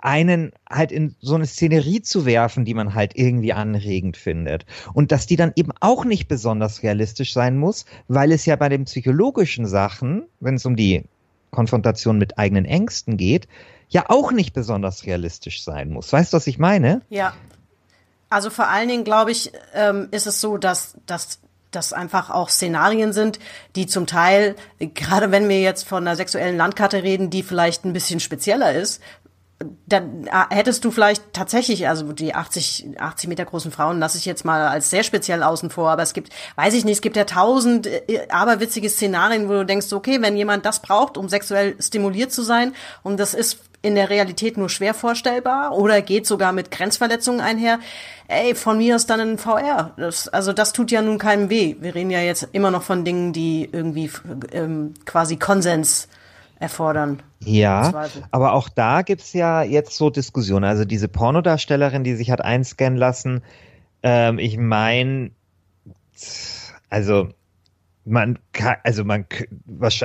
einen halt in so eine Szenerie zu werfen, die man halt irgendwie anregend findet. Und dass die dann eben auch nicht besonders realistisch sein muss, weil es ja bei den psychologischen Sachen, wenn es um die Konfrontation mit eigenen Ängsten geht, ja auch nicht besonders realistisch sein muss. Weißt du, was ich meine? Ja. Also vor allen Dingen, glaube ich, ähm, ist es so, dass, dass das einfach auch Szenarien sind, die zum Teil, gerade wenn wir jetzt von einer sexuellen Landkarte reden, die vielleicht ein bisschen spezieller ist, dann äh, hättest du vielleicht tatsächlich, also die 80, 80 Meter großen Frauen lasse ich jetzt mal als sehr speziell außen vor, aber es gibt, weiß ich nicht, es gibt ja tausend äh, aberwitzige Szenarien, wo du denkst, okay, wenn jemand das braucht, um sexuell stimuliert zu sein, und das ist in der Realität nur schwer vorstellbar oder geht sogar mit Grenzverletzungen einher, ey, von mir ist dann ein VR. Das, also das tut ja nun keinem weh. Wir reden ja jetzt immer noch von Dingen, die irgendwie ähm, quasi Konsens erfordern. Ja, aber auch da gibt's ja jetzt so Diskussionen. Also diese Pornodarstellerin, die sich hat einscannen lassen, ähm, ich meine, also man kann, also man,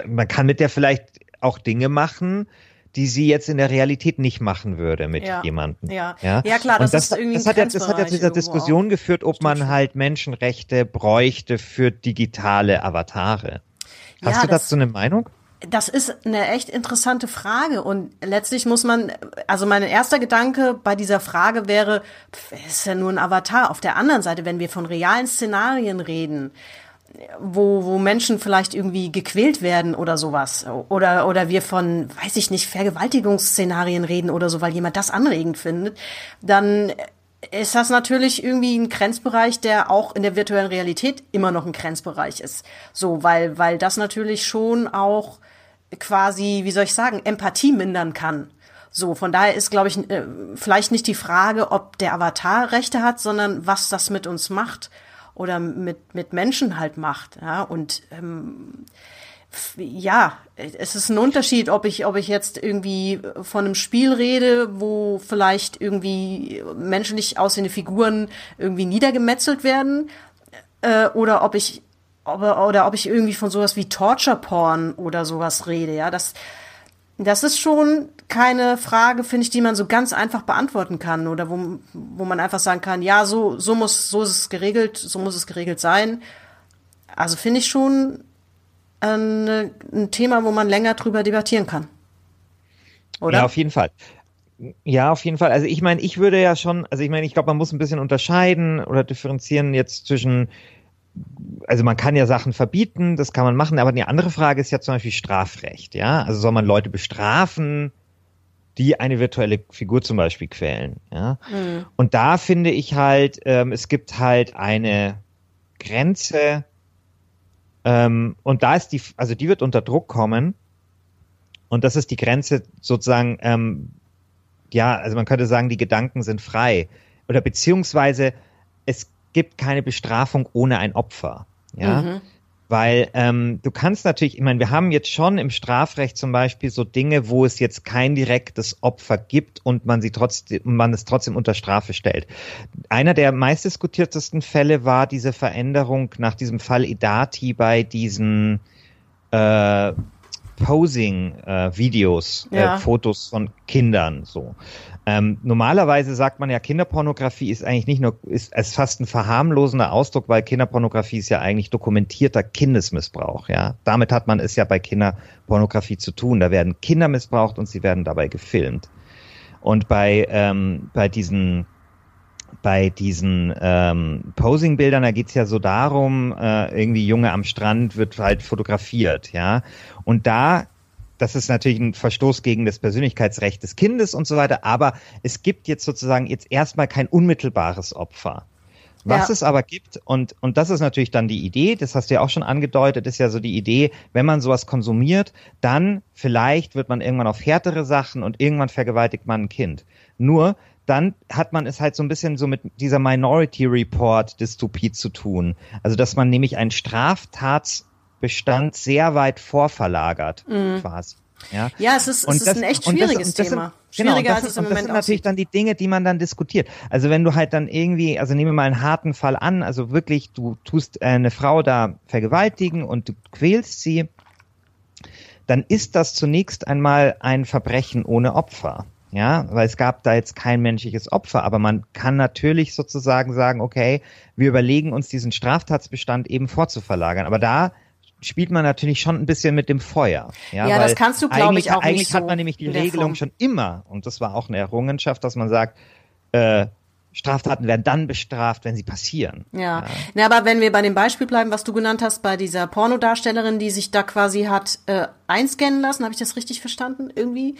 man kann mit der vielleicht auch Dinge machen, die sie jetzt in der Realität nicht machen würde mit ja. jemandem. Ja. ja, ja klar, das, das, ist irgendwie das hat, ja, das hat ja zu dieser Diskussion auch. geführt, ob man halt Menschenrechte bräuchte für digitale Avatare. Hast ja, du dazu eine Meinung? Das ist eine echt interessante Frage und letztlich muss man, also mein erster Gedanke bei dieser Frage wäre, pff, ist ja nur ein Avatar. Auf der anderen Seite, wenn wir von realen Szenarien reden, wo, wo Menschen vielleicht irgendwie gequält werden oder sowas. Oder, oder wir von, weiß ich nicht, Vergewaltigungsszenarien reden oder so, weil jemand das anregend findet, dann ist das natürlich irgendwie ein Grenzbereich, der auch in der virtuellen Realität immer noch ein Grenzbereich ist. So, weil, weil das natürlich schon auch quasi, wie soll ich sagen, Empathie mindern kann. So, von daher ist, glaube ich, äh, vielleicht nicht die Frage, ob der Avatar Rechte hat, sondern was das mit uns macht oder mit, mit Menschen halt macht. Ja, und ähm, ja, es ist ein Unterschied, ob ich, ob ich jetzt irgendwie von einem Spiel rede, wo vielleicht irgendwie menschlich aussehende Figuren irgendwie niedergemetzelt werden, äh, oder ob ich, ob, oder ob ich irgendwie von sowas wie Torture Porn oder sowas rede. Ja, das, das ist schon keine Frage, finde ich, die man so ganz einfach beantworten kann oder wo, wo man einfach sagen kann, ja, so, so muss, so ist es geregelt, so muss es geregelt sein. Also finde ich schon ein, ein Thema, wo man länger drüber debattieren kann. Oder? Ja, auf jeden Fall. Ja, auf jeden Fall. Also ich meine, ich würde ja schon, also ich meine, ich glaube, man muss ein bisschen unterscheiden oder differenzieren jetzt zwischen also man kann ja Sachen verbieten, das kann man machen, aber eine andere Frage ist ja zum Beispiel Strafrecht, ja. Also soll man Leute bestrafen, die eine virtuelle Figur zum Beispiel quälen, ja. Mhm. Und da finde ich halt, ähm, es gibt halt eine Grenze, ähm, und da ist die, also die wird unter Druck kommen, und das ist die Grenze sozusagen, ähm, ja, also man könnte sagen, die Gedanken sind frei. Oder beziehungsweise es gibt keine Bestrafung ohne ein Opfer. Ja. Mhm. Weil ähm, du kannst natürlich, ich meine, wir haben jetzt schon im Strafrecht zum Beispiel so Dinge, wo es jetzt kein direktes Opfer gibt und man sie trotzdem, man es trotzdem unter Strafe stellt. Einer der meistdiskutiertesten Fälle war diese Veränderung nach diesem Fall Idati bei diesen äh, Posing-Videos, äh, ja. äh, Fotos von Kindern so. Ähm, normalerweise sagt man ja, Kinderpornografie ist eigentlich nicht nur, ist, ist fast ein verharmlosender Ausdruck, weil Kinderpornografie ist ja eigentlich dokumentierter Kindesmissbrauch, ja. Damit hat man es ja bei Kinderpornografie zu tun. Da werden Kinder missbraucht und sie werden dabei gefilmt. Und bei, ähm, bei diesen bei diesen ähm, Posing-Bildern, da geht's ja so darum, äh, irgendwie Junge am Strand wird halt fotografiert, ja. Und da das ist natürlich ein Verstoß gegen das Persönlichkeitsrecht des Kindes und so weiter, aber es gibt jetzt sozusagen jetzt erstmal kein unmittelbares Opfer. Was ja. es aber gibt, und, und das ist natürlich dann die Idee, das hast du ja auch schon angedeutet, ist ja so die Idee, wenn man sowas konsumiert, dann vielleicht wird man irgendwann auf härtere Sachen und irgendwann vergewaltigt man ein Kind. Nur, dann hat man es halt so ein bisschen so mit dieser Minority Report Dystopie zu tun. Also, dass man nämlich einen Straftats Bestand sehr weit vorverlagert, mhm. quasi. Ja, ja es ist, es ist das, ein echt schwieriges das, Thema. Sind, Schwieriger, genau, als es im Moment Das sind natürlich dann die Dinge, die man dann diskutiert. Also wenn du halt dann irgendwie, also nehmen wir mal einen harten Fall an, also wirklich, du tust eine Frau da vergewaltigen und du quälst sie, dann ist das zunächst einmal ein Verbrechen ohne Opfer. Ja, weil es gab da jetzt kein menschliches Opfer, aber man kann natürlich sozusagen sagen, okay, wir überlegen uns diesen Straftatsbestand eben vorzuverlagern. Aber da spielt man natürlich schon ein bisschen mit dem Feuer. Ja, ja das kannst du, glaube ich, auch Eigentlich nicht hat man nämlich die Regelung schon immer, und das war auch eine Errungenschaft, dass man sagt, äh, Straftaten werden dann bestraft, wenn sie passieren. Ja. ja. Na, aber wenn wir bei dem Beispiel bleiben, was du genannt hast, bei dieser Pornodarstellerin, die sich da quasi hat äh, einscannen lassen, habe ich das richtig verstanden? Irgendwie?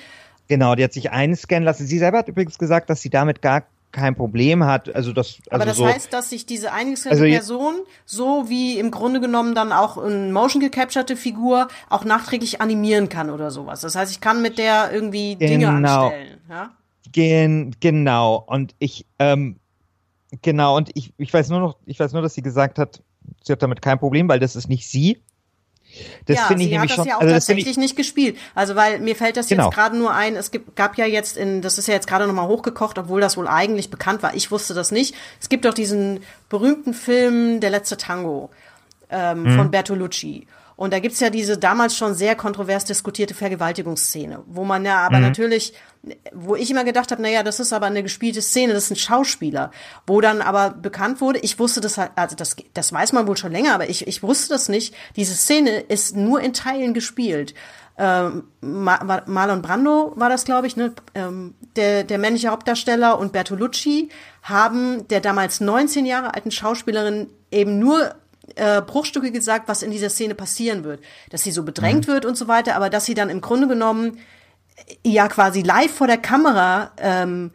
Genau, die hat sich einscannen lassen. Sie selber hat übrigens gesagt, dass sie damit gar kein Problem hat. Also das, also Aber das so, heißt, dass sich diese eingescannte Also Person, so wie im Grunde genommen dann auch eine motion gecapturte Figur, auch nachträglich animieren kann oder sowas. Das heißt, ich kann mit der irgendwie Dinge Genau. anstellen. Ja? Gen, genau. Und ich, ähm, genau, und ich, ich weiß nur noch, ich weiß nur, dass sie gesagt hat, sie hat damit kein Problem, weil das ist nicht sie. Das ja, finde ich sie hat nämlich das schon. ja auch also tatsächlich nicht gespielt. Also weil mir fällt das Genau. jetzt gerade nur ein, es gibt, gab ja jetzt in, das ist ja jetzt gerade nochmal hochgekocht, obwohl das wohl eigentlich bekannt war. Ich wusste das nicht. Es gibt doch diesen berühmten Film Der letzte Tango ähm, Mhm. von Bertolucci. Und da gibt's ja diese damals schon sehr kontrovers diskutierte Vergewaltigungsszene, wo man ja Mhm. aber natürlich, wo ich immer gedacht habe, naja, das ist aber eine gespielte Szene, das ist ein Schauspieler, wo dann aber bekannt wurde, ich wusste das halt, also das, das weiß man wohl schon länger, aber ich, ich wusste das nicht, diese Szene ist nur in Teilen gespielt. Ähm, Ma Ma- Marlon Brando war das, glaube ich, ne? ähm, der, der männliche Hauptdarsteller und Bertolucci haben der damals 19 Jahre alten Schauspielerin eben nur äh, Bruchstücke gesagt, was in dieser Szene passieren wird. Dass sie so bedrängt wird und so weiter, aber dass sie dann im Grunde genommen äh, ja quasi live vor der Kamera ähm,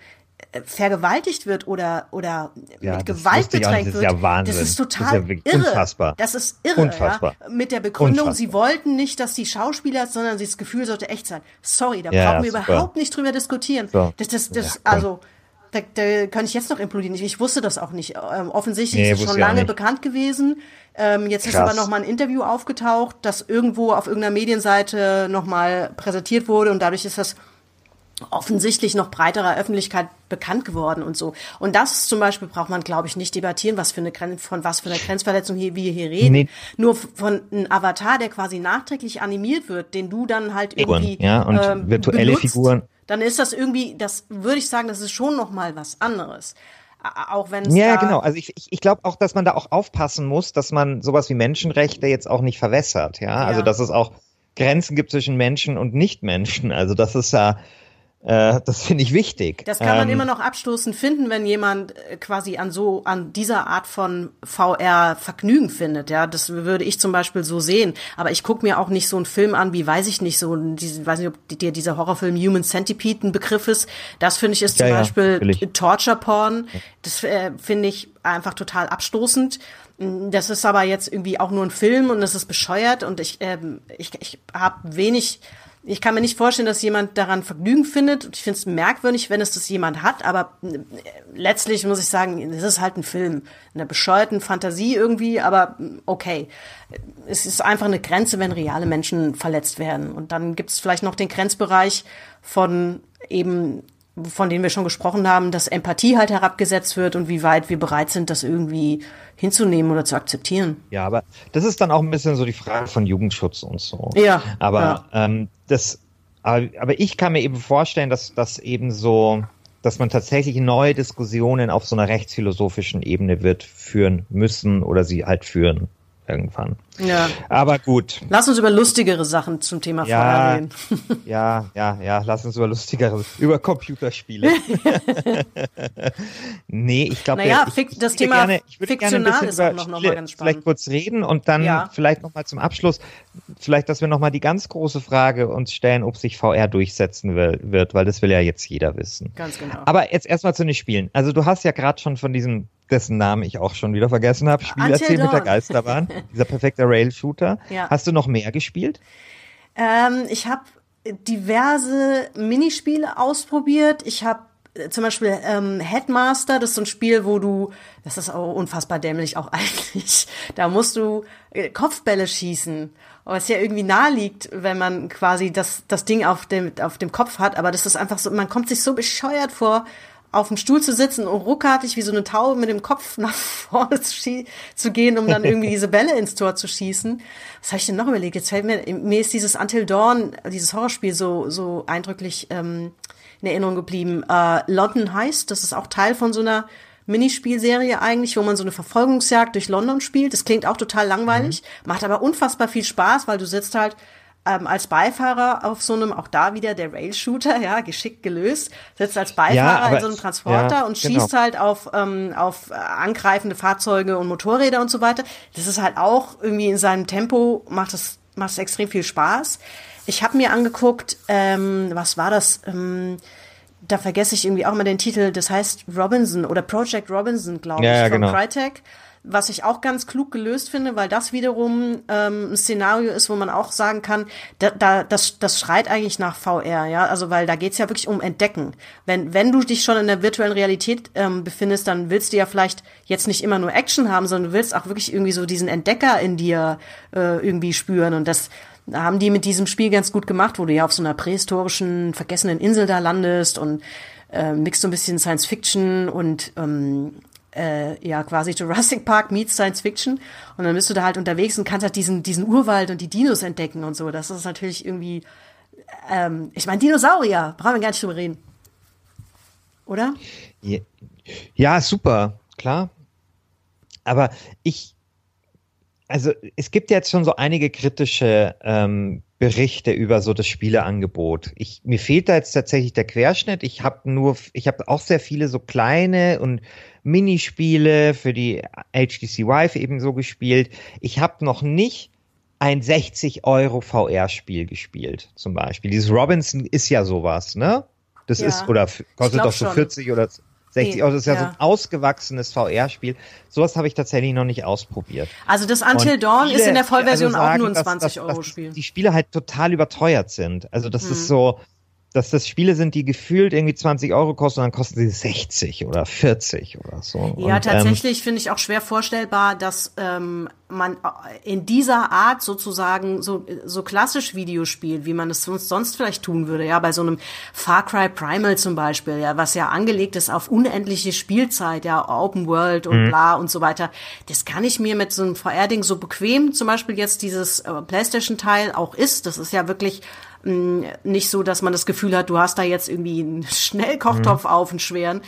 äh, vergewaltigt wird oder oder Ja, mit Gewalt bedrängt wird. ja Wahnsinn. Das ist Das ist total ja irre. unfassbar. Das ist irre, Unfassbar. Ja? Mit der Begründung, Unfassbar. sie wollten nicht, dass die Schauspieler, sondern das Gefühl sollte echt sein. Sorry, da brauchen wir super. überhaupt nicht drüber diskutieren. So. Das, das, das, also, da, da kann ich jetzt noch implodieren. Ich, ich wusste das auch nicht. Ähm, offensichtlich Nee, ist es schon lange bekannt gewesen. Ähm, jetzt ist Krass. aber noch mal ein Interview aufgetaucht, das irgendwo auf irgendeiner Medienseite noch mal präsentiert wurde und dadurch ist das offensichtlich noch breiterer Öffentlichkeit bekannt geworden und so. Und das zum Beispiel braucht man, glaube ich, nicht debattieren, was für eine Gren von was für eine Grenzverletzung hier, wir hier reden. Nee. Nur von einem Avatar, der quasi nachträglich animiert wird, den du dann halt irgendwie ja, und ähm, virtuelle benutzt, Figuren. Dann ist das irgendwie, das würde ich sagen, das ist schon noch mal was anderes. Auch wenn es Ja, da, genau. Also ich, ich, ich glaube auch, dass man da auch aufpassen muss, dass man sowas wie Menschenrechte jetzt auch nicht verwässert. Ja, also Ja. dass es auch Grenzen gibt zwischen Menschen und Nichtmenschen. Also das ist ja, äh, das finde ich wichtig. Das kann man Ähm, immer noch abstoßend finden, wenn jemand äh, quasi an so, an dieser Art von VR Vergnügen findet. Ja, das würde ich zum Beispiel so sehen. Aber ich gucke mir auch nicht so einen Film an, wie weiß ich nicht, so, diese, weiß nicht, ob dir dieser Horrorfilm Human Centipede ein Begriff ist. Das finde ich ist zum Ja, ja, Beispiel natürlich. Torture Porn. Das äh, finde ich einfach total abstoßend. Das ist aber jetzt irgendwie auch nur ein Film und das ist bescheuert und ich, ähm, ich, ich habe wenig, ich kann mir nicht vorstellen, dass jemand daran Vergnügen findet. Ich finde es merkwürdig, wenn es das jemand hat, aber äh, letztlich muss ich sagen, es ist halt ein Film, eine bescheuerten Fantasie irgendwie, aber äh, okay. Es ist einfach eine Grenze, wenn reale Menschen verletzt werden. Und dann gibt es vielleicht noch den Grenzbereich von eben von denen wir schon gesprochen haben, dass Empathie halt herabgesetzt wird und wie weit wir bereit sind, das irgendwie hinzunehmen oder zu akzeptieren. Ja, aber das ist dann auch ein bisschen so die Frage von Jugendschutz und so. Ja, Aber ähm, das, aber, aber ich kann mir eben vorstellen, dass das eben so, dass man tatsächlich neue Diskussionen auf so einer rechtsphilosophischen Ebene wird führen müssen oder sie halt führen irgendwann. Ja. Aber gut, Lass uns über lustigere Sachen zum Thema Feuer ja, reden. ja, ja, ja, lass uns über lustigere, über Computerspiele. nee, ich glaube, Naja, ich, fik- ich das Thema gerne, ich würde gerne ein bisschen ist auch über noch- noch mal ganz spannend. vielleicht kurz reden und dann Ja. vielleicht noch mal zum Abschluss, vielleicht, dass wir noch mal die ganz große Frage uns stellen, ob sich VR durchsetzen will, wird, weil das will ja jetzt jeder wissen. Ganz genau. Aber jetzt erstmal zu den Spielen. Also du hast ja gerade schon von diesem, dessen Namen ich auch schon wieder vergessen habe, Spiel erzählt mit der. Geisterbahn, dieser perfekte Rail-Shooter. Ja. Hast du noch mehr gespielt? Ähm, ich habe diverse Minispiele ausprobiert. Ich habe äh, zum Beispiel ähm, Headmaster, das ist so ein Spiel, wo du, das ist auch unfassbar dämlich auch eigentlich, da musst du äh, Kopfbälle schießen. Was ja irgendwie nahe liegt, wenn man quasi das, das Ding auf dem, auf dem Kopf hat, aber das ist einfach so, man kommt sich so bescheuert vor, auf dem Stuhl zu sitzen und ruckartig wie so eine Taube mit dem Kopf nach vorne zu, zu gehen, um dann irgendwie diese Bälle ins Tor zu schießen. Was habe ich denn noch überlegt? Jetzt fällt mir, mir ist dieses Until Dawn, dieses Horrorspiel so, so eindrücklich ähm, in Erinnerung geblieben. Äh, London Heist, das ist auch Teil von so einer Minispielserie eigentlich, wo man so eine Verfolgungsjagd durch London spielt. Das klingt auch total langweilig, macht aber unfassbar viel Spaß, weil du sitzt halt ähm, als Beifahrer auf so einem, auch da wieder der Rail-Shooter, ja, geschickt gelöst, sitzt als Beifahrer aber- in so einem Transporter ja, und genau. schießt halt auf, ähm, auf äh, angreifende Fahrzeuge und Motorräder und so weiter. Das ist halt auch irgendwie in seinem Tempo, macht es macht extrem viel Spaß. Ich habe mir angeguckt, ähm, was war das? Ähm, da vergesse ich irgendwie auch mal den Titel. Das heißt Robinson oder Project Robinson, glaube Ja, ich, ja, von genau. Crytek. Was ich auch ganz klug gelöst finde, weil das wiederum ähm, ein Szenario ist, wo man auch sagen kann, da, da, das, das schreit eigentlich nach VR, ja. Also weil da geht's ja wirklich um Entdecken. Wenn, wenn du dich schon in der virtuellen Realität ähm, befindest, dann willst du ja vielleicht jetzt nicht immer nur Action haben, sondern du willst auch wirklich irgendwie so diesen Entdecker in dir äh, irgendwie spüren. Und das haben die mit diesem Spiel ganz gut gemacht, wo du ja auf so einer prähistorischen, vergessenen Insel da landest und äh, mixt so ein bisschen Science Fiction und ähm, äh, ja quasi Jurassic Park meets Science Fiction und dann bist du da halt unterwegs und kannst halt diesen diesen Urwald und die Dinos entdecken und so. Das ist natürlich irgendwie, ähm, ich meine Dinosaurier, brauchen wir gar nicht drüber reden, oder? Ja, ja, super, klar. Aber ich, also es gibt jetzt schon so einige kritische ähm, Berichte über so das Spieleangebot. Ich, mir fehlt da jetzt tatsächlich der Querschnitt. Ich habe nur, ich habe auch sehr viele so kleine und Minispiele für die HTC Vive eben so gespielt. Ich habe noch nicht ein 60 Euro VR-Spiel gespielt, zum Beispiel. Dieses Robinson ist ja sowas, ne? Das Ja. ist, oder kostet doch so schon. 40 oder 60 Nee, Euro. Das ist ja, so ja. ein ausgewachsenes VR-Spiel. Sowas habe ich tatsächlich noch nicht ausprobiert. Also das Until Und Dawn ist in der Vollversion also auch sagen, nur ein dass- 20 dass- Euro dass Spiel. Die Spiele halt total überteuert sind. Also das Mhm. ist so, dass das Spiele sind, die gefühlt irgendwie 20 Euro kosten und dann kosten sie 60 oder 40 oder so. Ja, und, Ähm, tatsächlich finde ich auch schwer vorstellbar, dass ähm, man in dieser Art sozusagen so, so klassisch Videospiel, wie man es sonst, sonst vielleicht tun würde, ja, bei so einem Far Cry Primal zum Beispiel, ja, was ja angelegt ist auf unendliche Spielzeit, ja, Open World Mhm. und bla und so weiter. Das kann ich mir mit so einem VR-Ding so bequem, zum Beispiel jetzt dieses äh, PlayStation-Teil auch ist. Das ist ja wirklich nicht so, dass man das Gefühl hat, du hast da jetzt irgendwie einen Schnellkochtopf auf, einen schweren.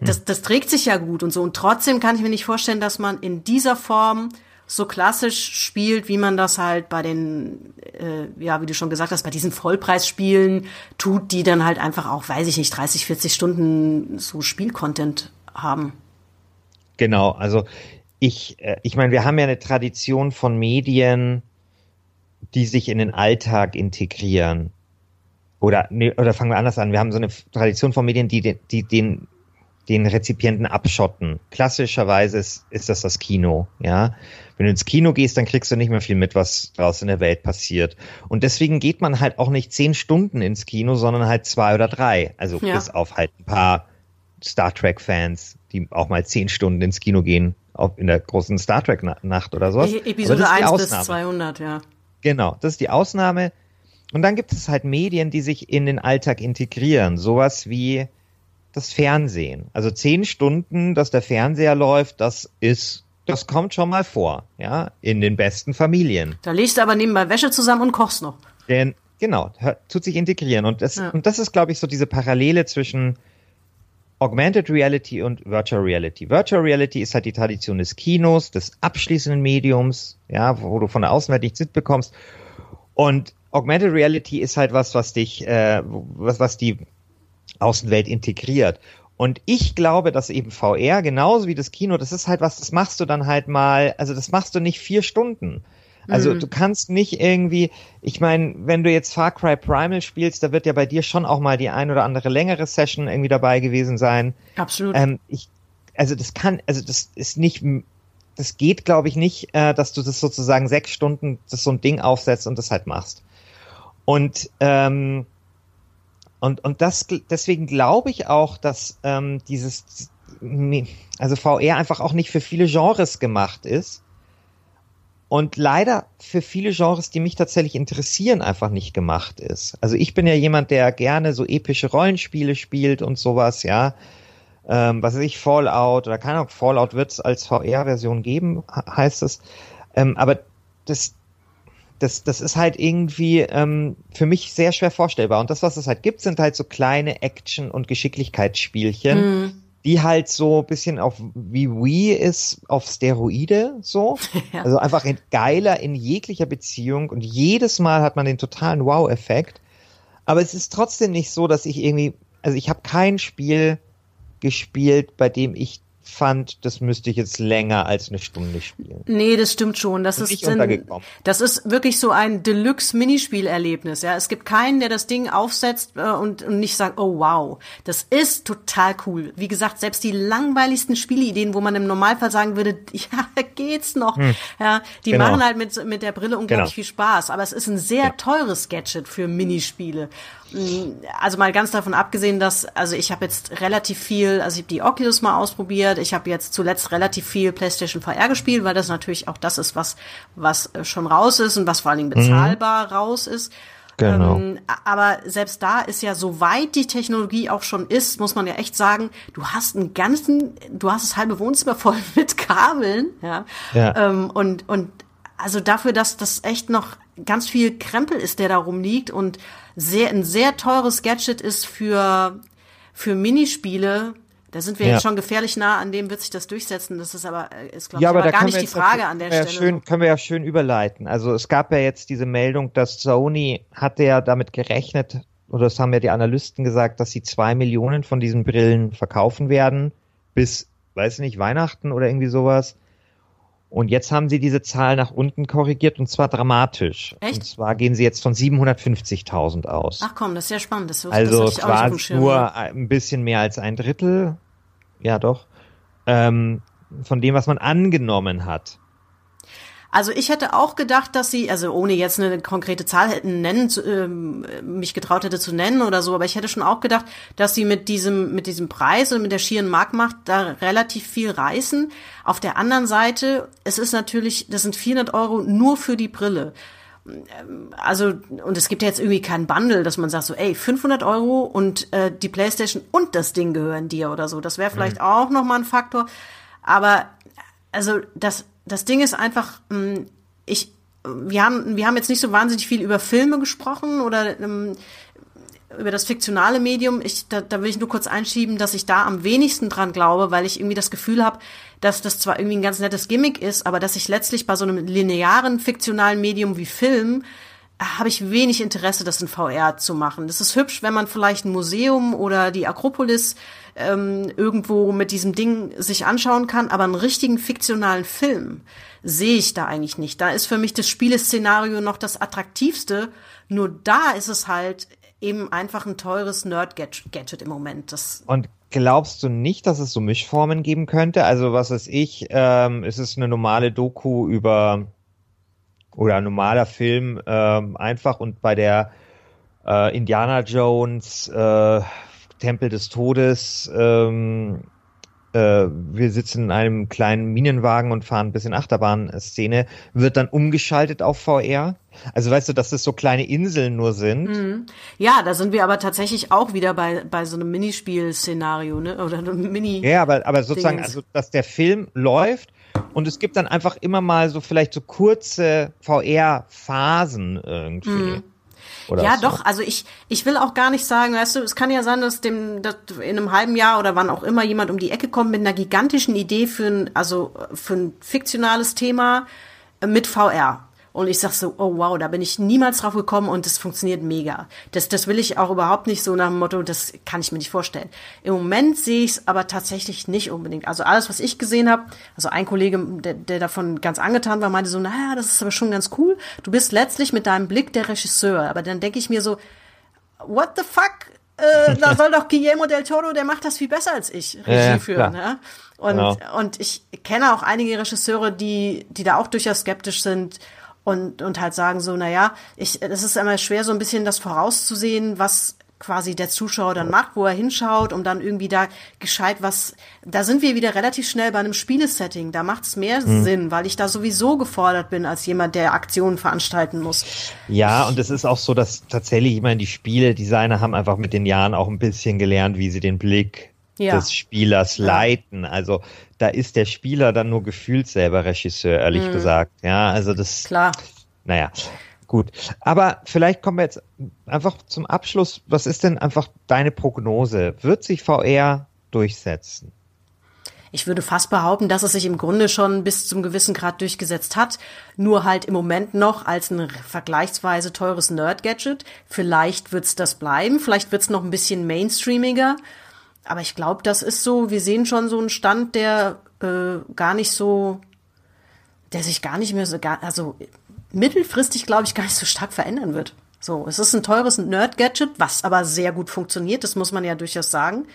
Das, das trägt sich ja gut und so. Und trotzdem kann ich mir nicht vorstellen, dass man in dieser Form so klassisch spielt, wie man das halt bei den, äh, ja, wie du schon gesagt hast, bei diesen Vollpreisspielen tut, die dann halt einfach auch, weiß ich nicht, 30, 40 Stunden so Spielcontent haben. Genau, also ich, äh, ich meine, wir haben ja eine Tradition von Medien, die sich in den Alltag integrieren. Oder, nee, oder fangen wir anders an. Wir haben so eine Tradition von Medien, die den, die den, den Rezipienten abschotten. Klassischerweise ist, ist das das Kino, ja. Wenn du ins Kino gehst, dann kriegst du nicht mehr viel mit, was draußen in der Welt passiert. Und deswegen geht man halt auch nicht zehn Stunden ins Kino, sondern halt zwei oder drei. Also Ja. bis auf halt ein paar Star Trek-Fans, die auch mal zehn Stunden ins Kino gehen, auch in der großen Star Trek-Nacht oder sowas. E- Episode das ist die 1 bis Ausnahme. 200, ja. Genau, das ist die Ausnahme. Und dann gibt es halt Medien, die sich in den Alltag integrieren. Sowas wie das Fernsehen. Also zehn Stunden, dass der Fernseher läuft, das ist, das kommt schon mal vor, ja, in den besten Familien. Da legst du aber nebenbei Wäsche zusammen und kochst noch. Denn, genau, tut sich integrieren. Und das, Ja. und das ist, glaube ich, so diese Parallele zwischen Augmented Reality und Virtual Reality. Virtual Reality ist halt die Tradition des Kinos, des abschließenden Mediums, ja, wo du von der Außenwelt nichts mitbekommst. Und Augmented Reality ist halt was, was dich, äh, was, was die Außenwelt integriert. Und ich glaube, dass eben VR genauso wie das Kino, das ist halt was, das machst du dann halt mal, also das machst du nicht vier Stunden. Also du kannst nicht irgendwie, ich meine, wenn du jetzt Far Cry Primal spielst, da wird ja bei dir schon auch mal die ein oder andere längere Session irgendwie dabei gewesen sein. Absolut. Ähm, ich, also das kann, also das ist nicht, das geht, glaube ich, nicht, äh, dass du das sozusagen sechs Stunden das so ein Ding aufsetzt und das halt machst. Und ähm, und und das deswegen glaube ich auch, dass ähm, dieses also VR einfach auch nicht für viele Genres gemacht ist und leider für viele Genres, die mich tatsächlich interessieren, einfach nicht gemacht ist. Also ich bin ja jemand, der gerne so epische Rollenspiele spielt und sowas, ja. Ähm, was weiß ich, Fallout oder keine Ahnung, Fallout wird es als VR-Version geben, heißt es. Ähm, aber das, das, das ist halt irgendwie ähm, für mich sehr schwer vorstellbar. Und das, was es halt gibt, sind halt so kleine Action- und Geschicklichkeitsspielchen, Mhm. Die halt so ein bisschen auf wie Wii ist, auf Steroide so. Ja. Also einfach in, geiler in jeglicher Beziehung und jedes Mal hat man den totalen Wow-Effekt. Aber es ist trotzdem nicht so, dass ich irgendwie, also ich habe kein Spiel gespielt, bei dem ich fand, das müsste ich jetzt länger als eine Stunde spielen. Nee, das stimmt schon. Das ist, ein, das ist wirklich so ein Deluxe-Minispielerlebnis. Ja, es gibt keinen, der das Ding aufsetzt äh, und, und nicht sagt, oh wow, das ist total cool. Wie gesagt, selbst die langweiligsten Spieleideen, wo man im Normalfall sagen würde, ja, geht's noch. Hm. Ja, die genau. machen halt mit mit der Brille unglaublich genau. viel Spaß. Aber es ist ein sehr ja. teures Gadget für Minispiele also mal ganz davon abgesehen, dass, also ich habe jetzt relativ viel, also ich habe die Oculus mal ausprobiert, ich habe jetzt zuletzt relativ viel PlayStation VR gespielt, weil das natürlich auch das ist, was, was äh, schon raus ist und was vor allen Dingen mhm. bezahlbar mhm. raus ist. Genau. Ähm, aber selbst da ist ja, so weit die Technologie auch schon ist, muss man ja echt sagen, du hast einen ganzen, du hast das halbe Wohnzimmer voll mit Kabeln, ja. ja. Ähm, und, und also dafür, dass das echt noch ganz viel Krempel ist, der da rumliegt und sehr, ein sehr teures Gadget ist für, für Minispiele. Da sind wir ja. jetzt schon gefährlich nah, an dem wird sich das durchsetzen. Das ist aber, äh, ist, glaube ja, ich, aber, aber gar nicht die Frage an der Stelle. Ja schön, können wir ja schön überleiten. Also es gab ja jetzt diese Meldung, dass Sony hatte ja damit gerechnet, oder das haben ja die Analysten gesagt, dass sie zwei Millionen von diesen Brillen verkaufen werden bis, weiß nicht, Weihnachten oder irgendwie sowas. Und jetzt haben sie diese Zahl nach unten korrigiert und zwar dramatisch. Echt? Und zwar gehen sie jetzt von 750.000 aus. Ach komm, das ist ja spannend. Das, also das quasi nur ein bisschen mehr als ein Drittel, ja doch, ähm, von dem, was man angenommen hat. Also ich hätte auch gedacht, dass sie, also ohne jetzt eine konkrete Zahl hätten nennen, ähm, mich getraut hätte zu nennen oder so, aber ich hätte schon auch gedacht, dass sie mit diesem, mit diesem Preis und mit der schieren Marktmacht da relativ viel reißen. Auf der anderen Seite, es ist natürlich, das sind 400 Euro nur für die Brille also und es gibt ja jetzt irgendwie kein Bundle, dass man sagt so, ey, 500 Euro und äh, die PlayStation und das Ding gehören dir oder so. Das wäre vielleicht mhm. auch noch mal ein Faktor. Aber also das das Ding ist einfach, ähm, ich, wir haben, wir haben jetzt nicht so wahnsinnig viel über Filme gesprochen oder ähm, über das fiktionale Medium. Ich, da, da will ich nur kurz einschieben, dass ich da am wenigsten dran glaube, weil ich irgendwie das Gefühl habe, dass das zwar irgendwie ein ganz nettes Gimmick ist, aber dass ich letztlich bei so einem linearen fiktionalen Medium wie Film habe ich wenig Interesse, das in VR zu machen. Das ist hübsch, wenn man vielleicht ein Museum oder die Akropolis ähm, irgendwo mit diesem Ding sich anschauen kann, aber einen richtigen fiktionalen Film sehe ich da eigentlich nicht. Da ist für mich das Spieleszenario noch das attraktivste. Nur da ist es halt eben einfach ein teures Nerd-Gadget im Moment. Das Und glaubst du nicht, dass es so Mischformen geben könnte? Also was weiß ich, ähm, ist es eine normale Doku über oder ein normaler Film ähm, einfach und bei der äh, Indiana Jones äh, Tempel des Todes ähm, äh, wir sitzen in einem kleinen Minenwagen und fahren ein bisschen Achterbahn-Szene, wird dann umgeschaltet auf VR. Also weißt du, dass das so kleine Inseln nur sind. Mhm. Ja, da sind wir aber tatsächlich auch wieder bei, bei so einem Minispiel-Szenario, ne? Oder einem Mini. Ja, aber, aber sozusagen, Dingens. also dass der Film läuft und es gibt dann einfach immer mal so vielleicht so kurze VR-Phasen irgendwie. Mhm. Oder ja, so. doch. Also ich, ich will auch gar nicht sagen, weißt du, es kann ja sein, dass dem dass in einem halben Jahr oder wann auch immer jemand um die Ecke kommt mit einer gigantischen Idee für ein, also für ein fiktionales Thema mit VR. Und ich sag so, oh wow, da bin ich niemals drauf gekommen und das funktioniert mega. Das, das will ich auch überhaupt nicht so nach dem Motto, das kann ich mir nicht vorstellen. Im Moment sehe ich es aber tatsächlich nicht unbedingt. Also alles, was ich gesehen habe, also ein Kollege, der, der davon ganz angetan war, meinte so, naja, das ist aber schon ganz cool. Du bist letztlich mit deinem Blick der Regisseur. Aber dann denke ich mir so, what the fuck? Äh, da soll doch Guillermo del Toro, der macht das viel besser als ich, Regie ja, führen. Ja? Und, genau. und ich kenne auch einige Regisseure, die, die da auch durchaus skeptisch sind und, und halt sagen so, naja, ich, es ist immer schwer, so ein bisschen das vorauszusehen, was quasi der Zuschauer dann macht, wo er hinschaut, um dann irgendwie da gescheit was, da sind wir wieder relativ schnell bei einem Spielesetting. Da macht es mehr hm. Sinn, weil ich da sowieso gefordert bin als jemand, der Aktionen veranstalten muss. Ja, und es ist auch so, dass tatsächlich, ich meine, die Spieledesigner haben einfach mit den Jahren auch ein bisschen gelernt, wie sie den Blick ja. des Spielers leiten. Also da ist der Spieler dann nur gefühlt selber Regisseur, ehrlich mhm. gesagt. Ja, also das. Klar. Naja. Gut, aber vielleicht kommen wir jetzt einfach zum Abschluss. Was ist denn einfach deine Prognose? Wird sich VR durchsetzen? Ich würde fast behaupten, dass es sich im Grunde schon bis zum gewissen Grad durchgesetzt hat, nur halt im Moment noch als ein vergleichsweise teures Nerd-Gadget. Vielleicht wird's das bleiben, vielleicht wird's noch ein bisschen mainstreamiger. Aber ich glaube, das ist so, wir sehen schon so einen Stand, der äh, gar nicht so, der sich gar nicht mehr so, gar, also mittelfristig, glaube ich, gar nicht so stark verändern wird. So, es ist ein teures Nerd-Gadget, was aber sehr gut funktioniert, das muss man ja durchaus sagen.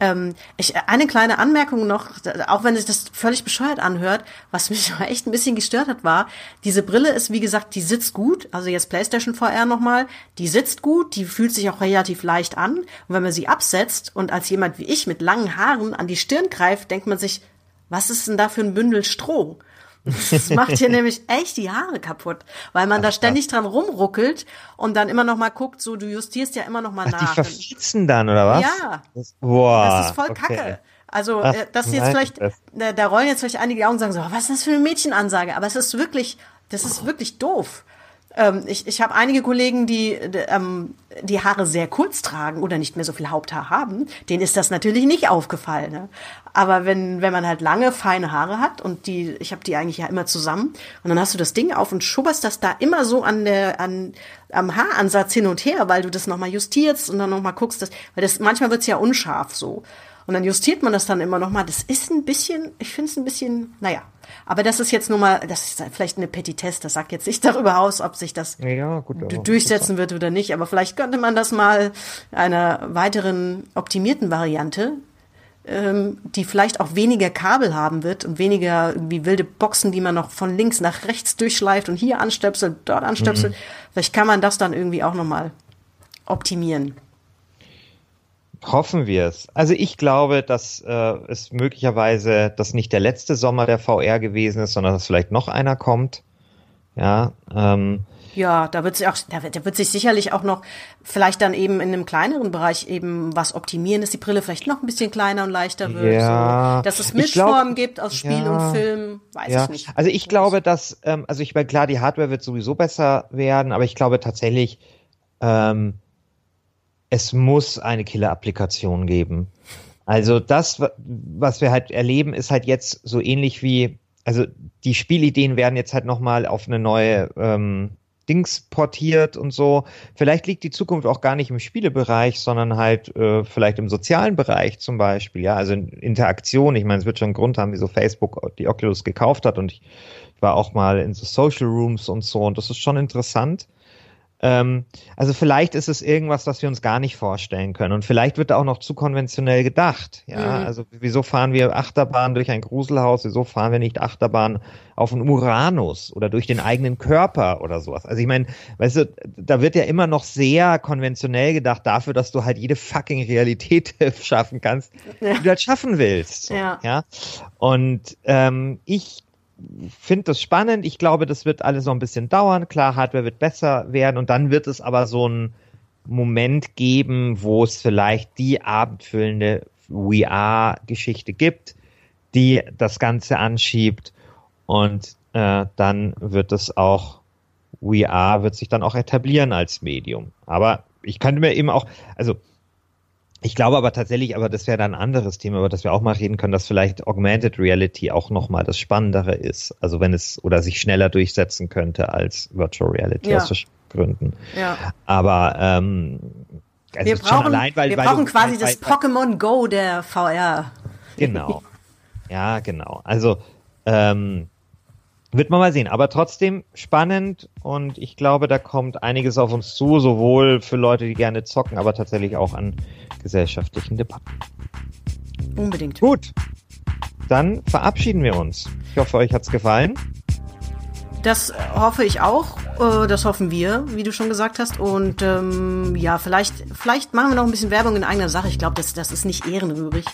Ähm, ich, eine kleine Anmerkung noch, auch wenn sich das völlig bescheuert anhört, was mich echt ein bisschen gestört hat, war, diese Brille ist, wie gesagt, die sitzt gut, also jetzt PlayStation VR nochmal, die sitzt gut, die fühlt sich auch relativ leicht an. Und wenn man sie absetzt und als jemand wie ich mit langen Haaren an die Stirn greift, denkt man sich, was ist denn da für ein Bündel Stroh? Das macht hier nämlich echt die Haare kaputt, weil man Ach, da ständig dran rumruckelt und dann immer noch mal guckt, so du justierst ja immer noch mal Ach, nach. Die verflitzen dann oder was? Ja. Das, boah, das ist voll okay. kacke. Also, Ach, äh, das jetzt vielleicht, da, da rollen jetzt vielleicht einige Augen und sagen so, was ist das für eine Mädchenansage? Aber es ist wirklich, das ist wirklich doof. Ähm, ich ich habe einige Kollegen, die ähm, die Haare sehr kurz tragen oder nicht mehr so viel Haupthaar haben. Denen ist das natürlich nicht aufgefallen. Ne? Aber wenn wenn man halt lange feine Haare hat und die, ich habe die eigentlich ja immer zusammen und dann hast du das Ding auf und schubberst das da immer so an der an am Haaransatz hin und her, weil du das nochmal justierst und dann nochmal guckst, dass, weil das manchmal wird's ja unscharf so. Und dann justiert man das dann immer nochmal. Das ist ein bisschen, ich finde es ein bisschen, naja, aber das ist jetzt nur mal, das ist vielleicht eine Petitesse, das sagt jetzt nicht darüber aus, ob sich das ja, gut, durchsetzen wird oder nicht. Aber vielleicht könnte man das mal einer weiteren optimierten Variante, ähm, die vielleicht auch weniger Kabel haben wird und weniger irgendwie wilde Boxen, die man noch von links nach rechts durchschleift und hier anstöpselt, dort anstöpselt. Mhm. Vielleicht kann man das dann irgendwie auch nochmal optimieren. Hoffen wir es. Also ich glaube, dass äh, es möglicherweise das nicht der letzte Sommer der VR gewesen ist, sondern dass vielleicht noch einer kommt. Ja, ähm, ja, da wird sich auch, da wird, da wird sich sicherlich auch noch vielleicht dann eben in einem kleineren Bereich eben was optimieren, dass die Brille vielleicht noch ein bisschen kleiner und leichter wird. Ja, so. Dass es Mischformen gibt aus Spiel ja, und Film, weiß ja. ich nicht. Also ich glaube, dass, ähm, also ich meine, klar, die Hardware wird sowieso besser werden, aber ich glaube tatsächlich, ähm, es muss eine Killer-Applikation geben. Also das, was wir halt erleben, ist halt jetzt so ähnlich wie, also die Spielideen werden jetzt halt nochmal auf eine neue ähm, Dings portiert und so. Vielleicht liegt die Zukunft auch gar nicht im Spielebereich, sondern halt äh, vielleicht im sozialen Bereich zum Beispiel. Ja, also in Interaktion. Ich meine, es wird schon einen Grund haben, wieso Facebook die Oculus gekauft hat und ich war auch mal in so Social Rooms und so und das ist schon interessant. Ähm, also vielleicht ist es irgendwas, was wir uns gar nicht vorstellen können. Und vielleicht wird da auch noch zu konventionell gedacht. Ja, mhm. also wieso fahren wir Achterbahn durch ein Gruselhaus? Wieso fahren wir nicht Achterbahn auf einen Uranus oder durch den eigenen Körper oder sowas? Also ich meine, weißt du, da wird ja immer noch sehr konventionell gedacht dafür, dass du halt jede fucking Realität schaffen kannst, ja. die du halt schaffen willst. Ja. ja? Und ähm, ich finde das spannend. Ich glaube, das wird alles noch ein bisschen dauern. Klar, Hardware wird besser werden und dann wird es aber so ein Moment geben, wo es vielleicht die abendfüllende VR-Geschichte gibt, die das Ganze anschiebt und äh, dann wird es auch VR wird sich dann auch etablieren als Medium. Aber ich könnte mir eben auch, also ich glaube aber tatsächlich, aber das wäre dann ein anderes Thema, über das wir auch mal reden können, dass vielleicht Augmented Reality auch nochmal das Spannendere ist. Also wenn es oder sich schneller durchsetzen könnte als Virtual Reality ja. aus verschiedenen Gründen. Ja. Aber ähm, also wir brauchen, allein, weil, wir weil brauchen du, quasi weil, das Pokémon Go der VR. Genau. Ja, genau. Also ähm, wird man mal sehen. Aber trotzdem spannend und ich glaube, da kommt einiges auf uns zu, sowohl für Leute, die gerne zocken, aber tatsächlich auch an gesellschaftlichen Debatten. Unbedingt. Gut. Dann verabschieden wir uns. Ich hoffe, euch hat's gefallen. Das hoffe ich auch. Äh, das hoffen wir, wie du schon gesagt hast. Und ähm, ja, vielleicht, vielleicht machen wir noch ein bisschen Werbung in eigener Sache. Ich glaube, das, das ist nicht ehrenrührig.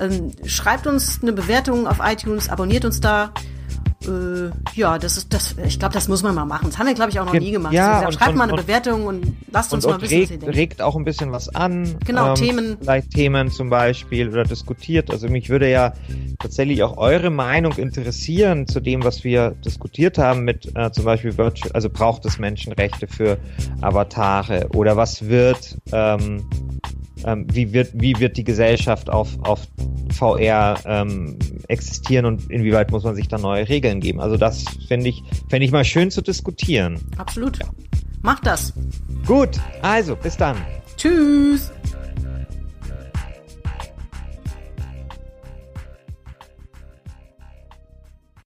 Ähm, schreibt uns eine Bewertung auf iTunes, abonniert uns da. Äh, ja, das ist das. Ich glaube, das muss man mal machen. Das haben wir, glaube ich, auch noch nie gemacht. Ja, also, schreibt und, mal eine und, Bewertung und lasst uns und, mal wissen, regt, was ihr denkt. regt auch ein bisschen was an. Genau, ähm, Themen. Vielleicht Themen zum Beispiel oder diskutiert. Also mich würde ja tatsächlich auch eure Meinung interessieren zu dem, was wir diskutiert haben mit äh, zum Beispiel Virtual, also braucht es Menschenrechte für Avatare oder was wird ähm, ähm, wie, wird, wie wird die Gesellschaft auf, auf VR ähm, existieren und inwieweit muss man sich da neue Regeln geben. Also das finde ich, fände ich mal schön zu diskutieren. Absolut. Ja. Macht das. Gut, also bis dann. Tschüss.